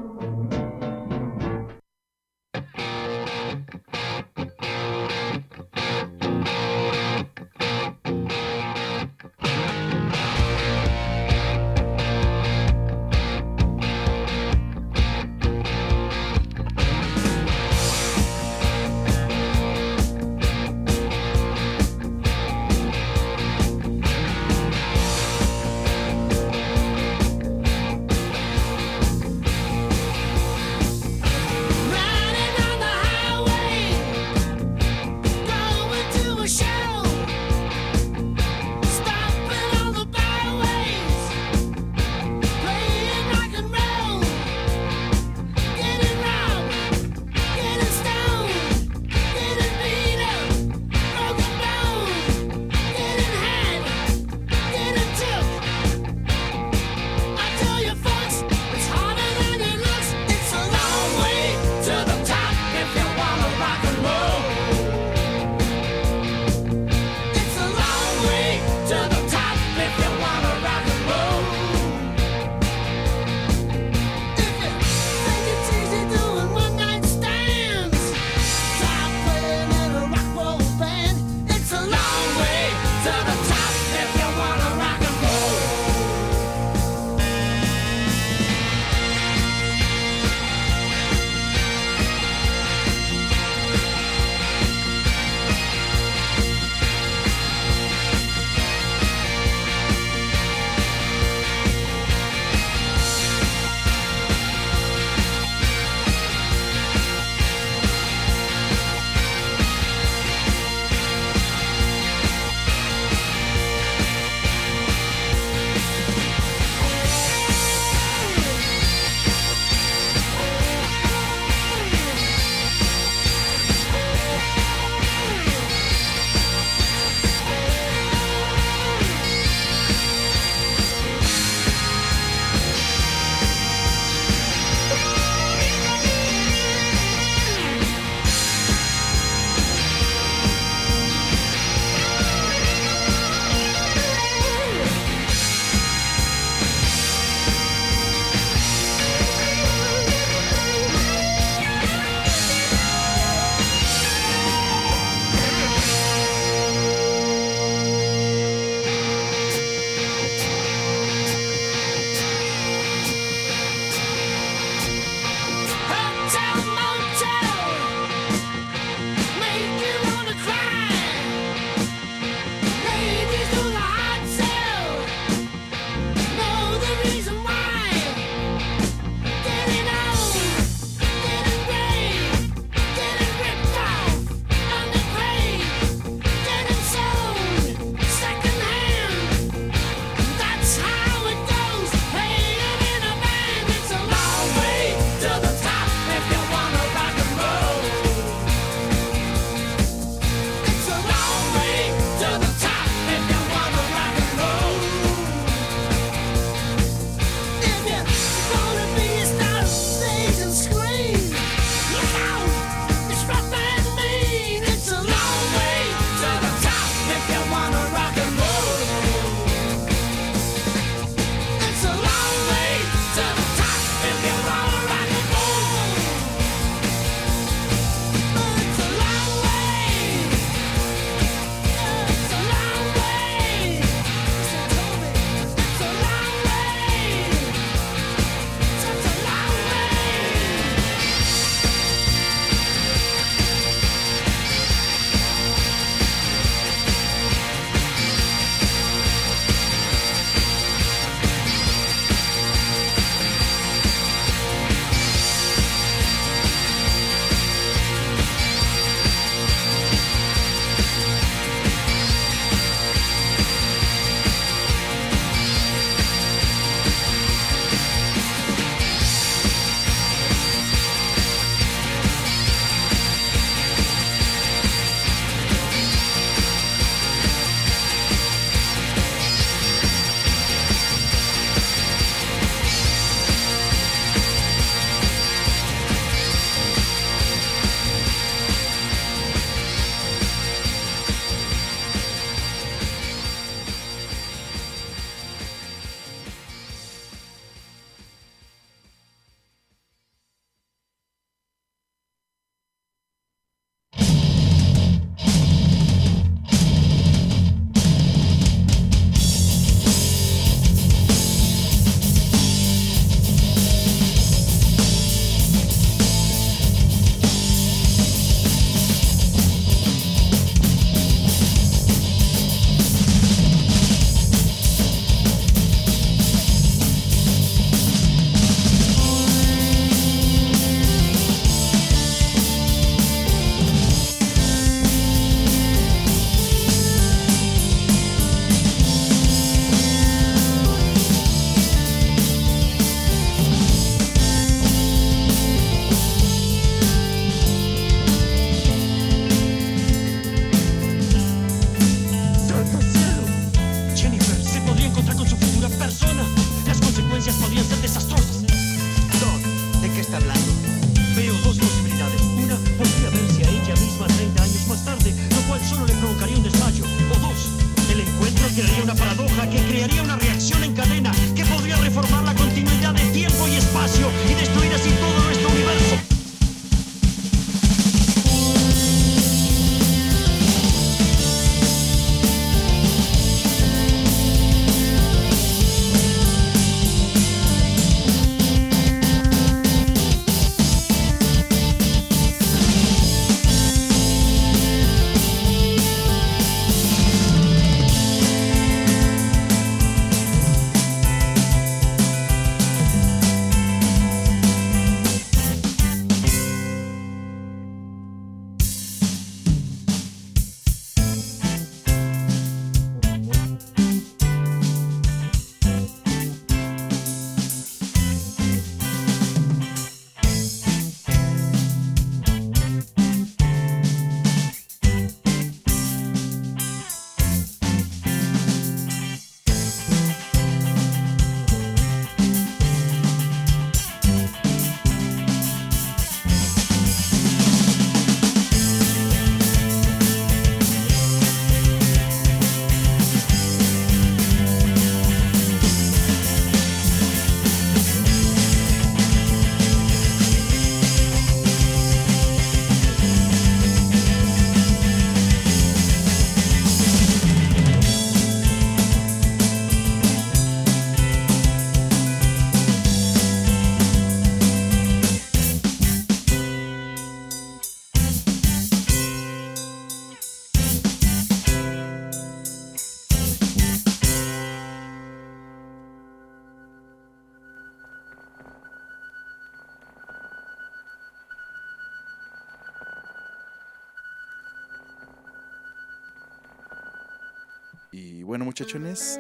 Muchachones,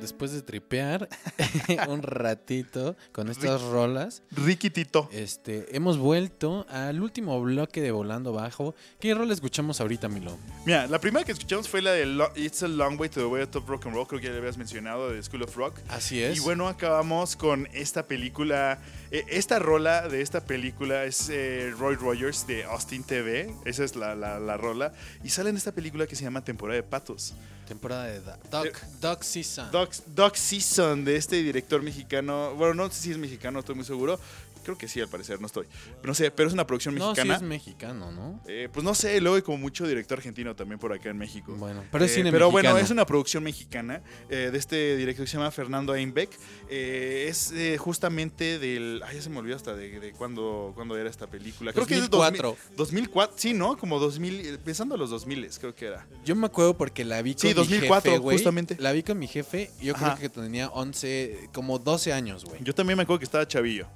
Después de tripear un ratito con estas rolas, Ricky Tito. este, hemos vuelto al último bloque de Volando Bajo. ¿Qué rol escuchamos ahorita, Milo? Mira, la primera que escuchamos fue la de Lo- It's a Long Way to the Way of Rock and Roll, creo que ya le habías mencionado, de School of Rock. Así es. Y bueno, acabamos con esta película. eh, esta rola de esta película es eh, Roy Rogers de Austin TV. Esa es la, la- la rola. Y sale en esta película que se llama Temporada de Patos. Temporada de Doc, Doc Season. Doc, Doc Season de este director mexicano. Bueno, no sé si es mexicano, estoy muy seguro. Creo que sí, al parecer, no estoy. No sé, pero es una producción no, sí mexicana. es mexicano, ¿no? Eh, pues no sé, luego hay como mucho director argentino también por acá en México. Bueno, pero es Eh, cine Pero mexicano. bueno, es una producción mexicana eh, de este director que se llama Fernando Einbeck. Eh, es justamente del... Ay, ya se me olvidó hasta de, de cuándo, cuándo era esta película. Creo que es 2004. 2000, 2004. Sí, ¿no? Como 2000, eh, pensando en los 2000 creo que era. Yo me acuerdo porque la vi con Sí, mi 2004, jefe, güey. justamente. La vi con mi jefe. Yo Ajá. creo que tenía 11, como 12 años, güey. Yo también me acuerdo que estaba chavillo.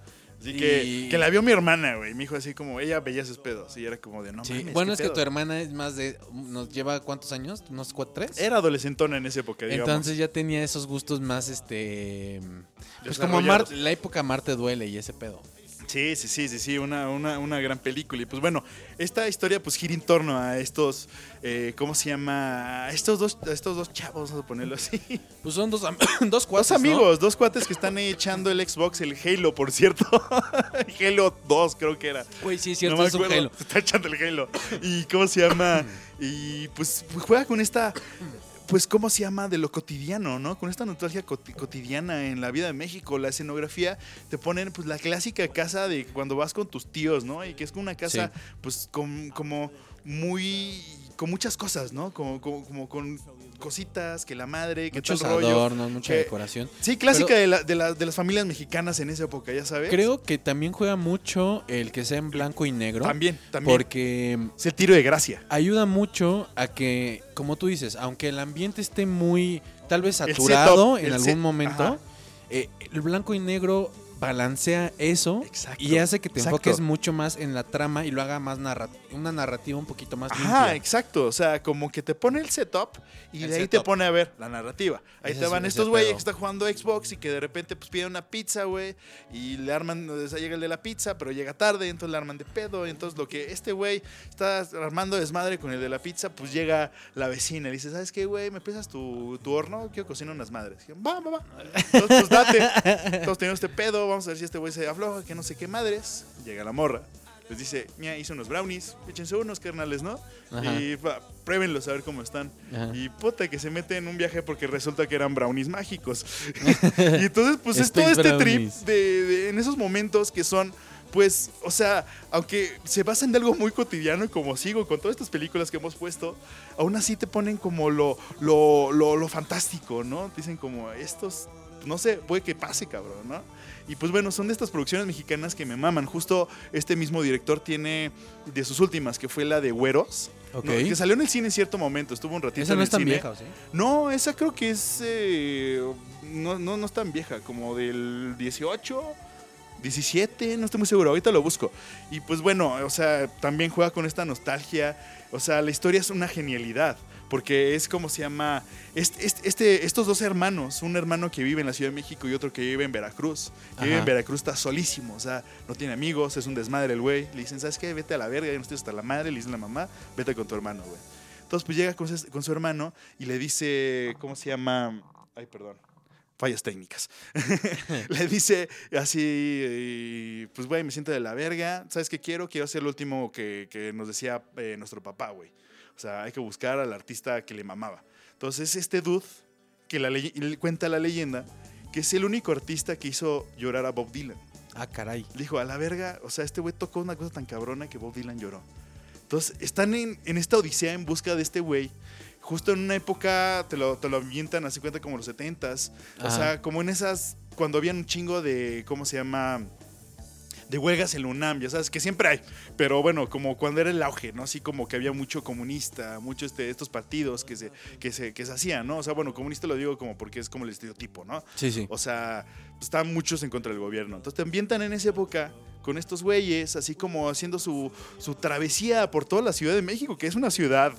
Así que, Y- que la vio mi hermana, güey. Me dijo así como, ella veía esos pedos. Y era como de, no Sí, mames, bueno, ¿qué es que tu hermana es más de. ¿Nos lleva cuántos años? ¿Unos cuatro, tres? Era adolescentona en esa época, digamos. Entonces ya tenía esos gustos más, este. Pues como. Mar- la época Marte duele y ese pedo. Sí, sí, sí, sí, sí, una, una, una gran película. Y pues bueno, esta historia pues gira en torno a estos, eh, ¿cómo se llama? A estos dos, a estos dos chavos, vamos a ponerlo así. Pues son dos, dos cuates. Dos ¿no? amigos, dos cuates que están ahí echando el Xbox, el Halo, por cierto. Halo 2 creo que era. Güey, sí, es cierto, No es un. Halo. Está echando el Halo. ¿Y cómo se llama? Y pues juega con esta. Pues, ¿cómo se llama? De lo cotidiano, ¿no? Con esta nostalgia coti- cotidiana en la vida de México. La escenografía te ponen, pues, la clásica casa de cuando vas con tus tíos, ¿no? Y que es una casa, pues, con- como muy. con muchas cosas, ¿no? Como, como, como con cositas, que la madre, que Muchos tal rollo. adornos, mucha que- decoración. Sí, clásica Pero- de, la- de la- de las familias mexicanas en esa época, ya sabes. Creo que también juega mucho el que sea en blanco y negro. También, también. Porque es el tiro de gracia. ayuda mucho a que, como tú dices, aunque el ambiente esté muy, tal vez saturado setup, en algún set- momento, eh, el blanco y negro balancea eso Exacto, y hace que te exacto. enfoques mucho más en la trama y lo haga más una narrativa un poquito más Ajá, limpia. exacto. O sea, como que te pone el setup y El de ahí setup. te pone a ver la narrativa. Ahí Ese te van estos güeyes que están jugando Xbox y que de repente pues piden una pizza, güey, y le arman, o sea, llega el de la pizza, pero llega tarde, entonces le arman de pedo. Y entonces lo que este güey está armando desmadre con el de la pizza, pues llega la vecina y dice, ¿sabes qué, güey? ¿Me prestas tu, tu horno? Quiero cocinar unas madres. Y va, va, va. Entonces, pues date. Todos tenemos este pedo, vamos a ver si este güey se afloja, que no sé qué madres. Llega la morra. Les dice, mira, hice unos brownies, échense unos carnales, ¿no? Ajá. Y pruébenlos a ver cómo están. Ajá. Y puta que se mete en un viaje porque resulta que eran brownies mágicos. y entonces, pues es todo este trip de, de- en esos momentos que son, pues, o sea, aunque se basan de algo muy cotidiano y como sigo con todas estas películas que hemos puesto, aún así te ponen como lo, lo, lo, lo fantástico, ¿no? Te dicen como estos, no sé, puede que pase, cabrón, ¿no? Y pues bueno, son de estas producciones mexicanas que me maman. Justo este mismo director tiene de sus últimas, que fue la de Güeros. Que salió en el cine en cierto momento, estuvo un ratito Esa en no el es tan cine. vieja, ¿o sí? No, esa creo que es. eh, no, no, no es tan vieja, como del 18, 17, no estoy muy seguro, ahorita lo busco. Y pues bueno, o sea, también juega con esta nostalgia. O sea, la historia es una genialidad. Porque es como se llama. Este, estos dos hermanos, un hermano que vive en la Ciudad de México y otro que vive en Veracruz. Que vive en Veracruz está solísimo, o sea, no tiene amigos, es un desmadre el güey. Le dicen, ¿sabes qué? Vete a la verga, ya no estoy hasta la madre. Le dicen a la mamá, vete con tu hermano, güey. Entonces, pues llega con, su- con su hermano y le dice, ¿cómo se llama? Ay, perdón. Fallas técnicas. le dice así, pues, güey, me siento de la verga. ¿Sabes qué quiero? Quiero hacer lo último que, que nos decía eh, nuestro papá, güey. O sea, hay que buscar al artista que le mamaba. Entonces, este dude, que la cuenta la leyenda, que es el único artista que hizo llorar a Bob Dylan. Ah, caray. Le dijo, a la verga, o sea, este güey tocó una cosa tan cabrona que Bob Dylan lloró. Entonces, están en, en esta odisea en busca de este güey. Justo en una época, te lo, te lo ambientan, así cuenta como los 70s. O sea, como en esas, cuando había un chingo de, ¿cómo se llama? De huelgas en la UNAM, ya sabes, que siempre hay. Pero bueno, como cuando era el auge, ¿no? Así como que había mucho comunista, muchos este, estos partidos que se, que, se, que se hacían, ¿no? O sea, bueno, comunista lo digo como porque es como el estereotipo, ¿no? Sí, sí. O sea, están muchos en contra del gobierno. Entonces te ambientan en esa época con estos güeyes, así como haciendo su, su travesía por toda la Ciudad de México, que es una ciudad,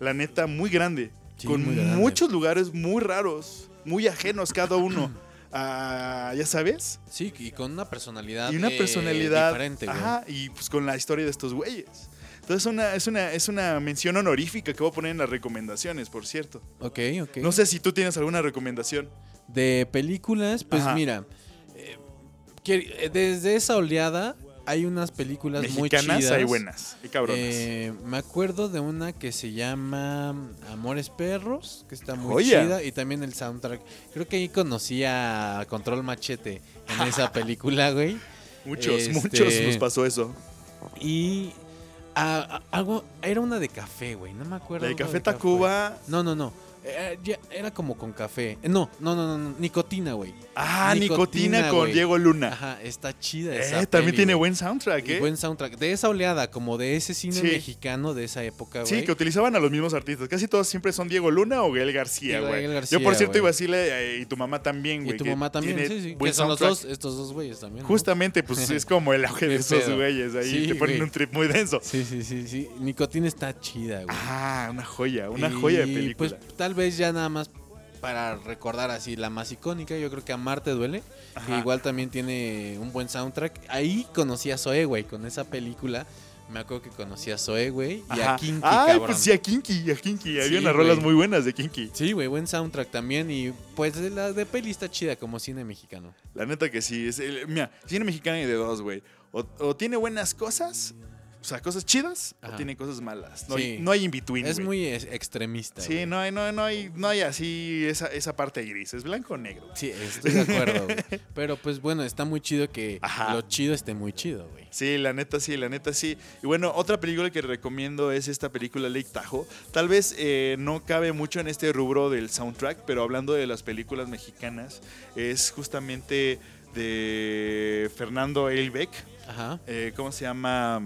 la neta, muy grande. Sí, con muy grande. muchos lugares muy raros, muy ajenos cada uno. a, ya sabes, Sí, y con una personalidad. y una eh, personalidad. diferente, güey. Ajá, y pues con la historia de estos güeyes. Entonces una, es, una, es una mención honorífica que voy a poner en las recomendaciones, por cierto. Ok, ok. No sé si tú tienes alguna recomendación. De películas, pues Ajá. mira, eh, eh, desde esa oleada hay unas películas muy chidas. hay buenas y cabronas. Eh, me acuerdo de una que se llama Amores Perros, que está muy Joya. chida, y también el soundtrack. Creo que ahí conocí a Control Machete en esa película, güey. muchos, este- muchos nos pasó eso. Y algo, era una de café, güey, no me acuerdo. La de Café Tacuba. No, no, no. Eh, era como con café. Eh, No, no, no, no, no, nicotina, güey. Ah, Nicotina, Nicotina, con. Diego Luna. Ajá, está chida Eh, esa también peli, tiene buen soundtrack, Y ¿eh? buen soundtrack. De esa oleada, como de ese cine Sí. mexicano de esa época, güey. Sí, que utilizaban a los mismos artistas. Casi todos siempre son Diego Luna o Gael García, güey. Yo, por cierto, iba a decirle, eh, y tu mamá también, güey. Y tu mamá también, sí, sí. Que son los dos, estos dos güeyes también. ¿no? Justamente, pues es como el auge de esos güeyes ahí. Sí, te ponen un trip muy denso. Sí, sí, sí, sí. Nicotina está chida, güey. Ah, una joya, una joya de película. Pues tal vez ya nada más para recordar así la más icónica, yo creo que Amarte duele, que igual también tiene un buen soundtrack. Ahí conocí a Zoe, güey, con esa película. Me acuerdo que conocí a Zoe, güey, y Ajá. a Kinky, cabrón. pues sí, a Kinky, a Kinky. Había Sí, unas rolas muy buenas de Kinky. Sí, güey, buen soundtrack también y pues de la de peli está chida como cine mexicano. La neta que sí. Es el- mira, cine mexicano hay de dos, güey. O, o tiene buenas cosas, o sea, cosas chidas, Ajá. o tiene cosas malas. No, Sí. hay, no hay in between. Es muy extremista. Sí, no hay, no, no hay, no hay así esa, esa parte gris. Es blanco o negro. Sí, estoy de acuerdo. Pero pues bueno, está muy chido que Ajá. lo chido esté muy chido, güey. Sí, la neta sí, la neta sí. Y bueno, otra película que recomiendo es esta película Lake Tahoe. Tal vez eh, no cabe mucho en este rubro del soundtrack, pero hablando de las películas mexicanas, es justamente de Fernando Eilbeck. Ajá. Eh, ¿Cómo se llama?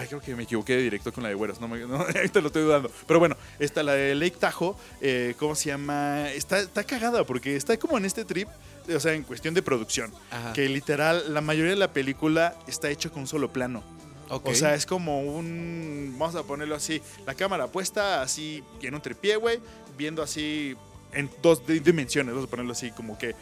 Ay, creo que me equivoqué de directo con la de Güeros. No, me- no, ahorita lo estoy dudando. Pero bueno, esta, la de Lake Tahoe, eh, ¿cómo se llama? Está, está cagada porque está como en este trip, o sea, en cuestión de producción. Ajá. Que literal, la mayoría de la película está hecho con un solo plano. Ok. O sea, es como un. Vamos a ponerlo así: la cámara puesta así en un tripié, güey, viendo así en dos di- dimensiones. Vamos a ponerlo así, como que.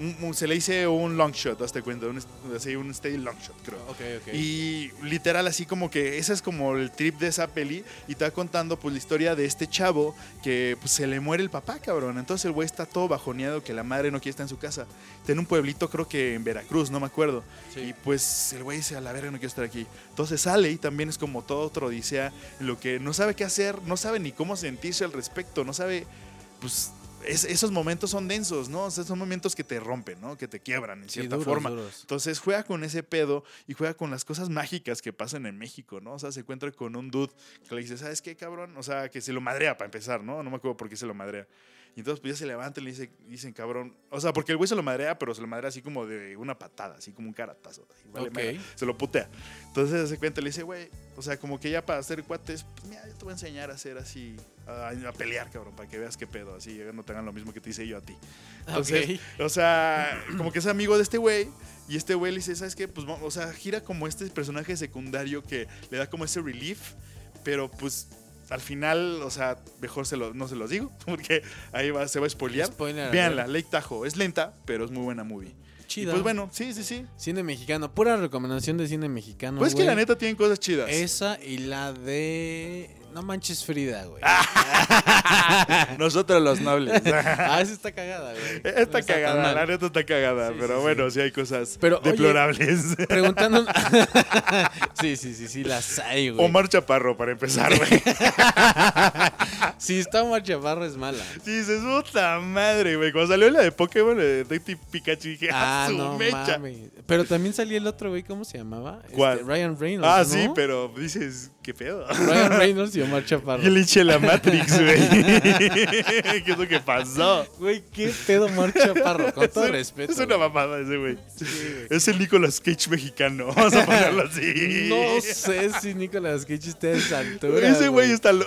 Un- se le dice un long shot, hazte cuenta, un, así, un steady long shot, creo. Ok, ok. Y literal así como que ese es como el trip de esa peli y va contando pues la historia de este chavo que pues se le muere el papá, cabrón. Entonces el güey está todo bajoneado que la madre no quiere estar en su casa. Está en un pueblito creo que en Veracruz, no me acuerdo. Sí. Y pues el güey dice a la verga no quiero estar aquí. Entonces sale y también es como todo otro odisea en lo que no sabe qué hacer, no sabe ni cómo sentirse al respecto, no sabe pues es- esos momentos son densos, ¿no? O sea, son momentos que te rompen, ¿no? Que te quiebran en Sí, cierta duros, forma. duros. Entonces juega con ese pedo y juega con las cosas mágicas que pasan en México, ¿no? O sea, se encuentra con un dude que le dice, ¿sabes qué, cabrón? O sea, que se lo madrea para empezar, ¿no? No me acuerdo por qué se lo madrea. Y entonces pues ya se levanta y le dice, dicen, cabrón. O sea, porque el güey se lo madrea, pero se lo madrea así como de una patada, así como un caratazo. así, vale Ok. madre, se lo putea. Entonces se cuenta y le dice, güey, o sea, como que ya para hacer cuates, pues mira, yo te voy a enseñar a hacer así, a, a pelear, cabrón, para que veas qué pedo, así no te hagan lo mismo que te hice yo a ti. Entonces, o sea, como que es amigo de este güey. Y este güey le dice, ¿sabes qué? Pues, o sea, gira como este personaje secundario que le da como ese relief. Pero pues al final, o sea, mejor se lo, no se los digo. Porque ahí va, se va a spoilear. Spoiler Véanla. Lake Tahoe. Es lenta, pero es muy buena movie. Chida. Y pues bueno, sí, sí, sí. Cine mexicano, pura recomendación de cine mexicano. Pues es que la neta tienen cosas chidas. Esa y la de. No manches Frida, güey. Nosotros los nobles. ah, esa está cagada, güey. No Está tan cagada, la neta está cagada. Sí, pero sí, bueno, sí. hay cosas Pero, oye, deplorables. Preguntando. sí, sí, sí, sí, las hay, güey. Omar Chaparro, para empezar, güey. Si está Omar Chaparro es mala. Sí, dices, puta madre, güey. Cuando salió la de Pokémon, de Detective Pikachu, dije, Ah, ¡ah, su no mecha! Pero también salía el otro, güey, ¿cómo se llamaba? Este, ¿Cuál? Ryan Reynolds. Ah, ¿no? sí, pero dices, ¿qué pedo? Ryan Reynolds y Omar Chaparro. Hinche la Matrix, güey. ¿Qué es lo que pasó? Güey, qué pedo Omar Chaparro, con todo Es respeto. Es una mamada ese, güey. Sí, güey. Es el Nicolas Cage mexicano. Vamos a ponerlo así. No sé si Nicolas Cage está a esa altura. Ese güey está lo...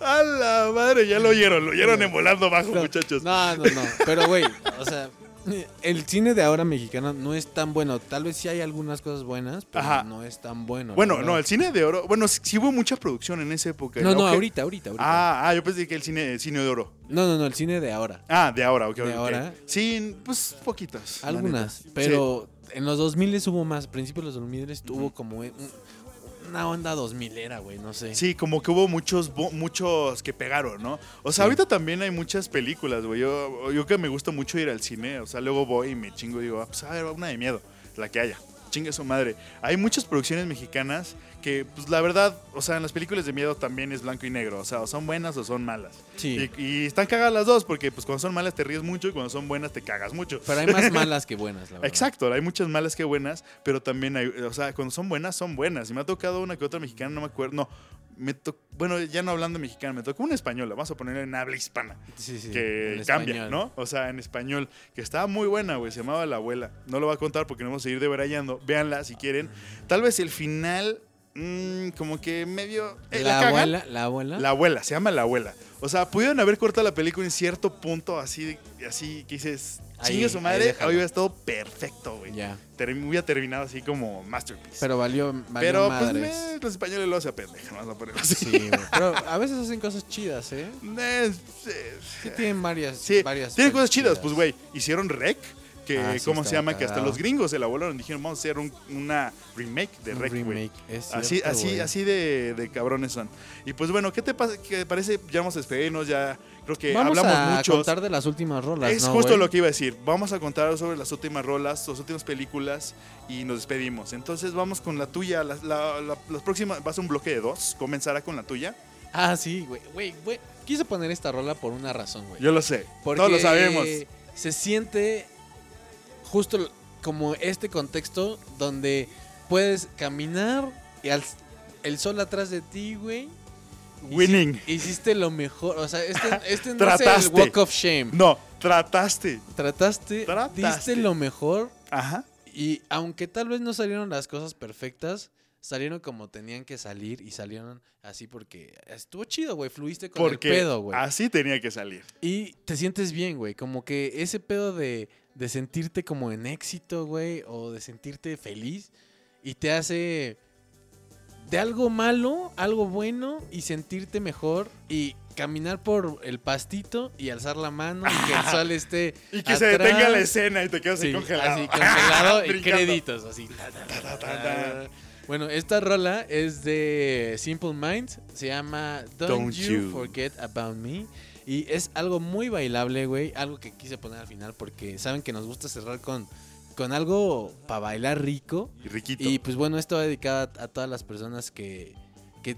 A la madre, ya lo oyeron, lo oyeron embolando bajo, No, muchachos. No, no, no. Pero, güey, o sea, El cine de ahora mexicano no es tan bueno. Tal vez sí hay algunas cosas buenas, pero Ajá. no es tan bueno. Bueno, no, el cine de oro. Bueno, sí, hubo mucha producción en esa época. No, no, ahorita, ahorita, ahorita. Ah, ah, yo pensé que el cine, el cine de oro. No, no, no, el cine de ahora. Ah, de ahora, ok. De ahora. Sí, pues poquitas. Algunas, pero en los 2000 hubo más. Principios de los 2000 hubo como un- una onda 2000 era, güey, no sé. Sí, como que hubo muchos muchos que pegaron, ¿no? O sea, Sí. ahorita también hay muchas películas, güey. Yo, yo que me gusta mucho ir al cine, o sea, luego voy y me chingo y digo, ah, pues a ver, una de miedo, la que haya. Chingue su madre. Hay muchas producciones mexicanas que, pues la verdad, o sea, en las películas de miedo también es blanco y negro. O sea, o son buenas o son malas. Sí. Y, y están cagadas las dos, porque pues cuando son malas te ríes mucho y cuando son buenas te cagas mucho. Pero hay más malas que buenas, la verdad. Exacto, hay muchas malas que buenas, pero también hay, o sea, cuando son buenas, son buenas. Y me ha tocado una que otra mexicana, no me acuerdo, no, me tocó, bueno, ya no hablando de mexicana, me tocó una española, vamos a ponerla en habla hispana, Sí, sí, que cambia, español. ¿no? O sea, en español, que estaba muy buena, güey, se llamaba La Abuela. No lo voy a contar porque no vamos a seguir debrayando, véanla si quieren. Tal vez el final, mm, como que medio... eh, La, abuela, la abuela. La abuela, se llama La Abuela. O sea, pudieron haber cortado la película en cierto punto así, así que dices, chingue su madre, déjalo. hubiera estado perfecto, güey. Ya. Term- hubiera terminado así como masterpiece. Pero valió, valió Pero pues me- los españoles lo hacen pendejo, vamos a ponerlo así. Sí, güey. Pero a veces hacen cosas chidas, ¿eh? Sí tienen varias. sí, varias tienen cosas chidas. Pues, güey, hicieron Rec, que, Ah, sí, ¿cómo se llama? Que hasta los gringos se la volaron. Dijeron, vamos a hacer un- una remake de Rec, remake, es Así, cierto, así, así de, de cabrones son. Y pues bueno, ¿qué te pasa? ¿Qué parece? Ya vamos a despedirnos, ya creo que Vamos hablamos a mucho. contar de las últimas rolas, Es ¿no, justo lo que iba a decir. Vamos a contar sobre las últimas rolas, las últimas películas y nos despedimos. Entonces vamos con la tuya. La, la- la- las próximas, va a ser un bloque de dos. Comenzará con la tuya. Ah, sí, güey. Güey, güey. Quise poner esta rola por una razón, güey. Yo lo sé. Porque Todos lo sabemos. Se siente justo como este contexto donde puedes caminar y al, el sol atrás de ti, güey. Winning. Hiciste lo mejor. O sea, este, este no es el walk of shame. No, trataste. Trataste, Trataste. diste lo mejor Ajá. y aunque tal vez no salieron las cosas perfectas, salieron como tenían que salir y salieron así porque estuvo chido, güey. Fluiste con Porque el pedo, güey. así tenía que salir. Y te sientes bien, güey. Como que ese pedo de, de sentirte como en éxito, güey, o de sentirte feliz y te hace de algo malo, algo bueno y sentirte mejor y caminar por el pastito y alzar la mano y que el sol esté Y que se detenga la escena y te quedas así Sí, congelado. así, congelado y créditos, así. ta, ta. Bueno, esta rola es de Simple Minds. Se llama Don't, Don't you, You. Forget About Me. Y es algo muy bailable, güey. Algo que quise poner al final porque saben que nos gusta cerrar con, con algo para bailar rico. Y riquito. Y pues bueno, esto va dedicado a, a todas las personas que, que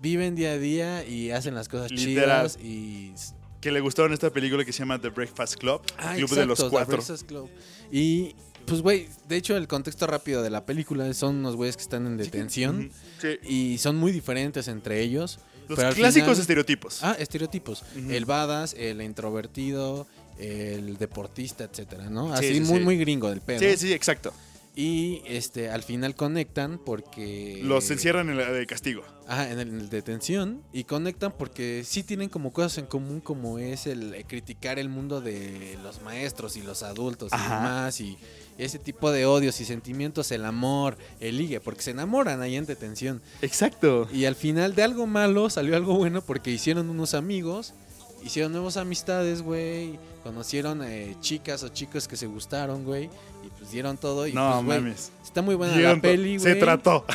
viven día a día y hacen las cosas Literal. chidas. Y que le gustaron esta película que se llama The Breakfast Club. Ah, Club de los exacto, The Cuatro. Breakfast Club. Y pues, güey, de hecho, el contexto rápido de la película son unos güeyes que están en detención. Sí. y son muy diferentes entre ellos. Los pero clásicos final- estereotipos. Ah, estereotipos. El badass, el introvertido, el deportista, etcétera, ¿no? Sí, Así sí, muy, sí. muy gringo del pedo. sí, sí, exacto. Y este, al final conectan porque. Los encierran en la de castigo. Ajá, en el, en el detención. Y conectan porque sí tienen como cosas en común, como es el eh, criticar el mundo de los maestros y los adultos y demás. Y ese tipo de odios y sentimientos, el amor, el ligue, porque se enamoran ahí en detención. Exacto. Y al final de algo malo salió algo bueno porque hicieron unos amigos, hicieron nuevas amistades, güey. Conocieron eh, chicas o chicos que se gustaron, güey. Y pues dieron todo. Y No pues, mames. está muy buena Dieron la peli, güey. Se trató.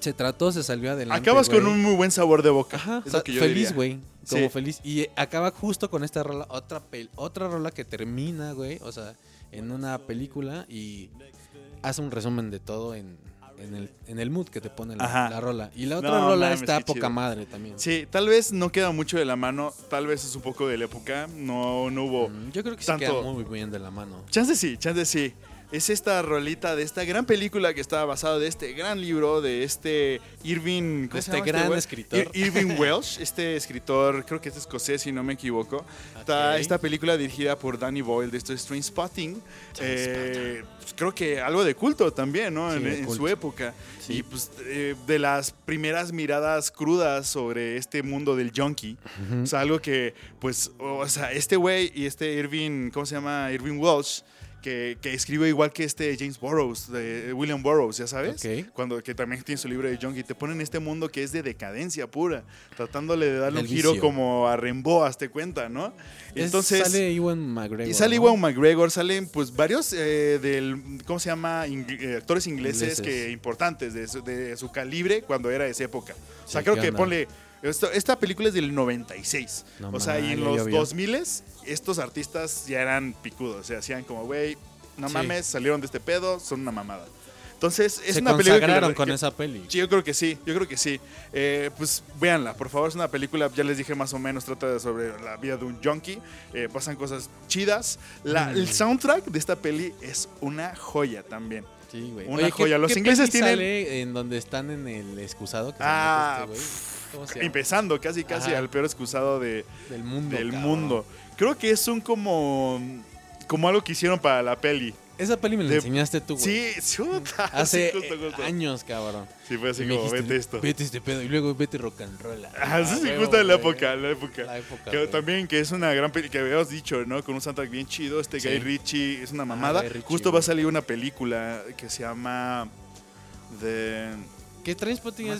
Se trató, se salió adelante. Acabas con un muy buen sabor de boca. Ajá, es sa- lo que yo feliz, diría. güey. Como Sí. feliz. Y eh, acaba justo con esta rola, otra, pel- otra rola que termina, güey. O sea, en una película y hace un resumen de todo en, en el, en el mood que te pone la, rola. Y la otra No, rola mames, está poca chido. madre también. Sí, tal vez no queda mucho de la mano. Tal vez es un poco de la época. No, no hubo. Mm, Yo creo que sí tanto- queda muy bien de la mano. Chance sí, chance sí. Es esta rolita de esta gran película que está basada de este gran libro de este Irving. ¿cómo De se este llama gran escritor. Ir- Irving Welsh, este escritor, creo que es escocés, si no me equivoco. Está esta película dirigida por Danny Boyle de esto es Train Spotting. Eh, pues creo que algo de culto también, ¿no? Sí, en, su época. Sí. Y pues eh, de las primeras miradas crudas sobre este mundo del junkie. O sea, algo que, pues, o sea, este güey y este Irving, ¿cómo se llama? Irving Welsh. Que, que escribe igual que este James Burroughs, de William Burroughs, ya sabes, cuando que también tiene su libro de junkie, te ponen este mundo que es de decadencia pura, tratándole de darle un giro como a Rembo, hazte cuenta, ¿no? Es- Entonces, sale Ewan McGregor. y sale ¿no? Ewan McGregor, salen pues varios eh, del, ¿cómo se llama? Eh, actores ingleses, Ingleses. que importantes de su, de su calibre cuando era esa época. O sea, Sí, creo ¿qué que onda? ponle, esto- esta película es del 96. No o sea, y en los llovió. 2000 estos artistas ya eran picudos, o sea, hacían como, güey, no Sí. mames, salieron de este pedo, son una mamada. Entonces, es Se una película que con que- esa peli. Sí, yo creo que sí, yo creo que sí. Eh, pues véanla, por favor, es una película, ya les dije más o menos, trata sobre la vida de un junkie, eh, pasan cosas chidas. La- Mm. El soundtrack de esta peli es una joya también. Sí, güey. Una ¿qué- joya. Los qué ingleses peli tienen- sale en donde están en el excusado? Que se Ah, mete este güey? ¿Cómo se llama? Empezando casi casi Ajá. al peor excusado de, Del mundo. del cabrón. mundo. Creo que es un como, como algo que hicieron para la peli. Esa peli me la De- enseñaste tú, güey. Sí, chuta. Hace sí, justo, justo. años, cabrón. Sí, fue así Y como, dijiste, vete esto. Vete este pedo. Y luego vete rock and roll. Ah, sí, sí, huevo, justo en la época, la época. La época, Que también que es una gran película que habíamos dicho, ¿no? Con un soundtrack bien chido. Este Sí. Guy Ritchie es una mamada. Guy Ritchie, Justo va a salir una película que se llama The Que Trainspotting No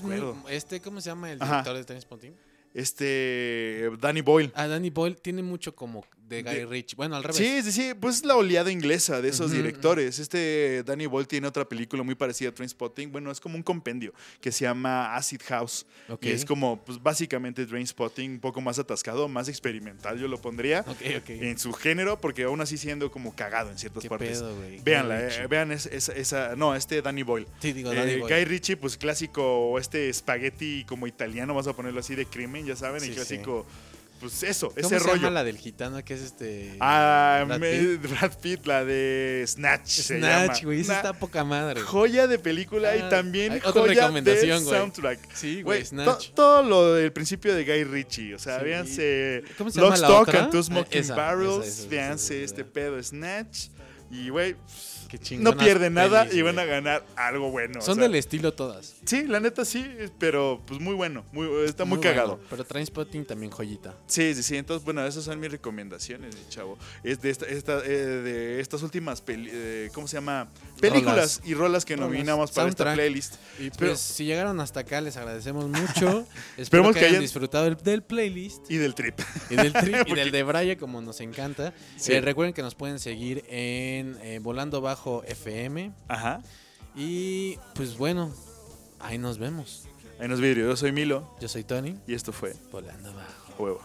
es. Este, ¿cómo se llama el Ajá. director de Trainspotting? este Danny Boyle. Ah, Danny Boyle tiene mucho como de Guy De- Ritchie. Bueno, al revés. Sí, sí, sí, pues la oleada inglesa de esos directores. Este Danny Boyle tiene otra película muy parecida a Trainspotting. Bueno, es como un compendio que se llama Acid House. Ok. Y es como, pues básicamente Trainspotting, un poco más atascado, más experimental, yo lo pondría. Ok, ok. En su género, porque aún así siendo como cagado en ciertas ¿Qué partes. pedo, Véanla, eh, vean es- esa, esa- No, este Danny Boyle. Sí, digo, Eh, Danny Boyle. Guy Ritchie, pues clásico, este espagueti como italiano, vamos a ponerlo así de crimen, ya saben, Sí, el sí. Pues eso, ¿Cómo ese se rollo. llama la del gitano que es este... Ah, Brad me- Pitt? Brad Pitt, la de Snatch. Snatch, güey. Esa está poca madre. Joya de película Ah, y también hay otra joya de soundtrack. Sí, güey, to- Snatch. todo lo del principio de Guy Ritchie, o sea, Sí. véanse ¿Cómo se Lock, llama la Stock otra? and Two Ah, Smoking esa, Barrels, esa, esa, véanse esa, este pedo Snatch y güey, Qué no pierden nada pelis, y van a ganar algo bueno. o Son sea, del estilo todas. Sí, la neta sí, pero pues muy bueno, muy, está muy, cagado. bueno, pero Trainspotting también joyita. Sí, sí, sí. Entonces, bueno, esas son mis recomendaciones, mi chavo. Es de, esta, esta- eh, de estas últimas, peli- eh, ¿cómo se llama? Películas Rolas. y rolas que Rolas. nominamos para esta playlist. Y pues Pero- si llegaron hasta acá les agradecemos mucho. Espero Esperemos que, que hayan hayan- disfrutado del, del playlist Y del trip. y del trip y del de Braille como nos encanta. Sí. Eh, recuerden que nos pueden seguir en eh, Volando Bajo FM Ajá. y pues bueno, ahí nos vemos. Ahí nos vidrio. Yo soy Milo Yo soy Tony, y esto fue Volando Bajo. Huevo.